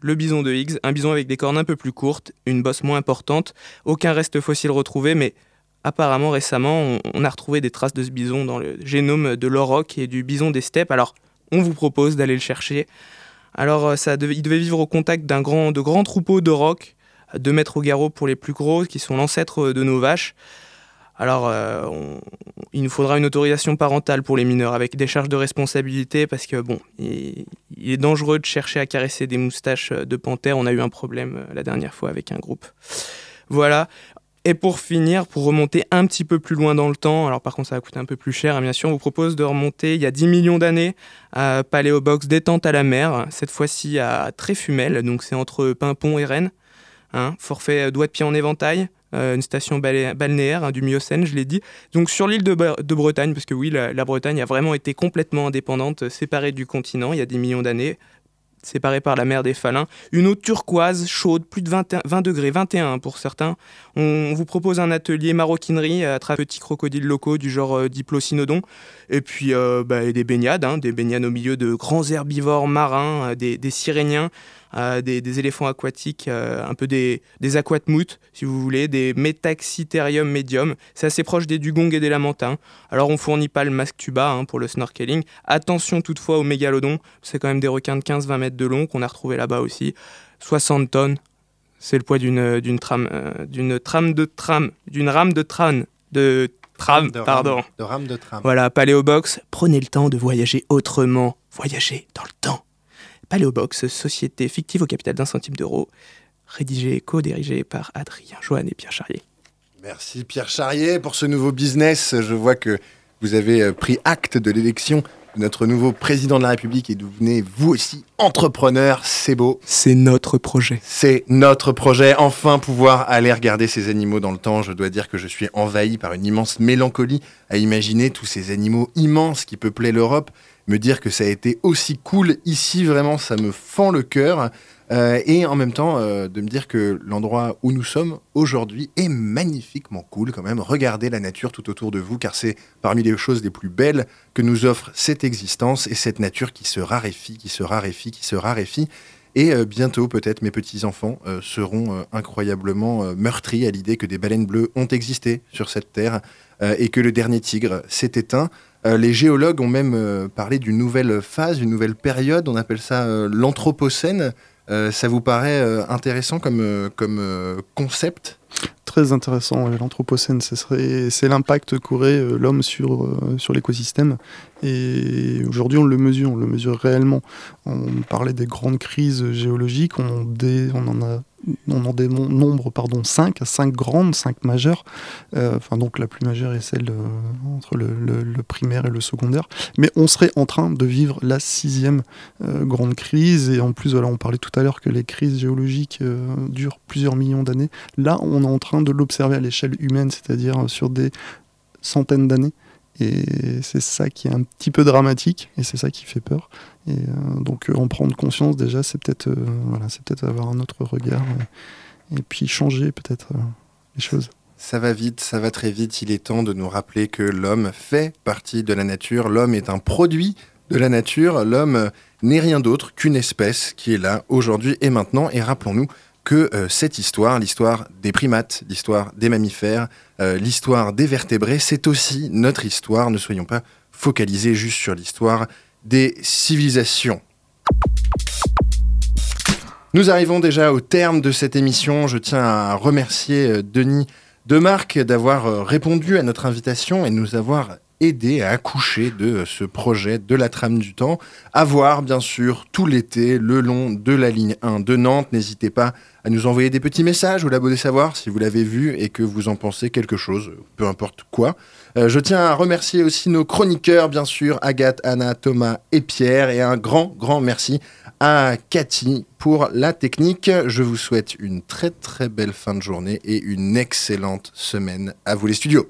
le bison de Higgs, un bison avec des cornes un peu plus courtes, une bosse moins importante, aucun reste fossile retrouvé, mais apparemment récemment on, a retrouvé des traces de ce bison dans le génome de l'auroch et du bison des steppes, alors on vous propose d'aller le chercher. Alors euh, il devait vivre au contact d'un grand, de grands troupeaux d'auroch, 2 mètres au garrot pour les plus gros, qui sont l'ancêtre de nos vaches. Alors, euh, il nous faudra une autorisation parentale pour les mineurs avec des charges de responsabilité parce que, bon, il, est dangereux de chercher à caresser des moustaches de panthère. On a eu un problème euh, la dernière fois avec un groupe. Voilà. Et pour finir, pour remonter un petit peu plus loin dans le temps, alors par contre ça va coûter un peu plus cher, bien sûr, on vous propose de remonter il y a 10 millions d'années à Paléobox détente à la mer, cette fois-ci à Tréfumel, donc c'est entre Pimpon et Rennes. Hein, forfait doigt de pied en éventail, euh, une station balnéaire hein, du Miocène, je l'ai dit. Donc sur l'île de, Bretagne, parce que oui, la, Bretagne a vraiment été complètement indépendante, séparée du continent il y a des millions d'années séparée par la mer des Falins. Une eau turquoise, chaude, plus de 20, degrés, 21 pour certains. On, vous propose un atelier maroquinerie à travers petits crocodiles locaux du genre euh, diplocynodon. Et puis euh, bah, des baignades, hein, des baignades au milieu de grands herbivores marins, des, des siréniens des, éléphants aquatiques, euh, un peu des, des aquatmoutes, si vous voulez, des métaxitherium medium. C'est assez proche des dugongs et des lamantins. Alors on fournit pas le masque tuba hein, pour le snorkeling. Attention toutefois aux mégalodons, c'est quand même des requins de 15-20 mètres de long qu'on a retrouvé là-bas aussi. 60 tonnes, c'est le poids d'une d'une trame, euh, d'une trame de tram, d'une rame de tram, de tram, pardon. de rame de tram. Voilà, Paléobox, prenez le temps de voyager autrement, voyager dans le temps. Paléobox, société fictive au capital d'un centime d'euro, rédigé et co-dirigé par Adrien Joanne et Pierre Charrier. Merci Pierre Charrier pour ce nouveau business. Je vois que vous avez euh, pris acte de l'élection de notre nouveau président de la République et devenez vous aussi entrepreneur. C'est beau. C'est notre projet. C'est notre projet. Enfin pouvoir aller regarder ces animaux dans le temps. Je dois dire que je suis envahi par une immense mélancolie à imaginer tous ces animaux immenses qui peuplaient l'Europe me dire que ça a été aussi cool ici, vraiment, ça me fend le cœur. Euh, et en même temps, euh, de me dire que l'endroit où nous sommes aujourd'hui est magnifiquement cool quand même. Regardez la nature tout autour de vous, car c'est parmi les choses les plus belles que nous offre cette existence et cette nature qui se raréfie, qui se raréfie, qui se raréfie. Et euh, bientôt, peut-être, mes petits-enfants seront incroyablement meurtris à l'idée que des baleines bleues ont existé sur cette terre et que le dernier tigre s'est éteint. Euh, les géologues ont même euh, parlé d'une nouvelle phase, une nouvelle période, on appelle ça euh, l'Anthropocène. ça vous paraît intéressant comme, comme concept? Très intéressant, l'Anthropocène, c'est l'impact qu'aurait l'homme sur, sur l'écosystème. Et aujourd'hui, on le mesure, on le mesure réellement. On parlait des grandes crises géologiques, on en a on en dénombre pardon, 5, 5 grandes, 5 majeures. Euh, enfin, donc la plus majeure est celle euh, entre le, primaire et le secondaire. Mais on serait en train de vivre la sixième euh, grande crise. Et en plus, voilà, on parlait tout à l'heure que les crises géologiques durent plusieurs millions d'années. Là, on est en train de l'observer à l'échelle humaine, c'est-à-dire sur des centaines d'années. Et c'est ça qui est un petit peu dramatique et c'est ça qui fait peur. Et euh, donc euh, en prendre conscience déjà, c'est peut-être euh, voilà, c'est peut-être avoir un autre regard et, puis changer peut-être les choses. Ça va vite, ça va très vite. Il est temps de nous rappeler que l'homme fait partie de la nature. L'homme est un produit de la nature. L'homme n'est rien d'autre qu'une espèce qui est là aujourd'hui et maintenant. Et rappelons-nous que cette histoire, l'histoire des primates, l'histoire des mammifères, l'histoire des vertébrés, c'est aussi notre histoire. Ne soyons pas focalisés juste sur l'histoire des civilisations. Nous arrivons déjà au terme de cette émission. Je tiens à remercier euh, Denis Demarque d'avoir euh, répondu à notre invitation et nous avoir aidé à accoucher de euh, ce projet de la trame du temps. À voir, bien sûr, tout l'été, le long de la ligne 1 de Nantes. N'hésitez pas à nous envoyer des petits messages au Labo des Savoirs si vous l'avez vu et que vous en pensez quelque chose, peu importe quoi. Euh, je tiens à remercier aussi nos chroniqueurs, bien sûr, Agathe, Anna, Thomas et Pierre. Et un grand, grand merci à Cathy pour la technique. Je vous souhaite une très, très belle fin de journée et une excellente semaine à vous les studios.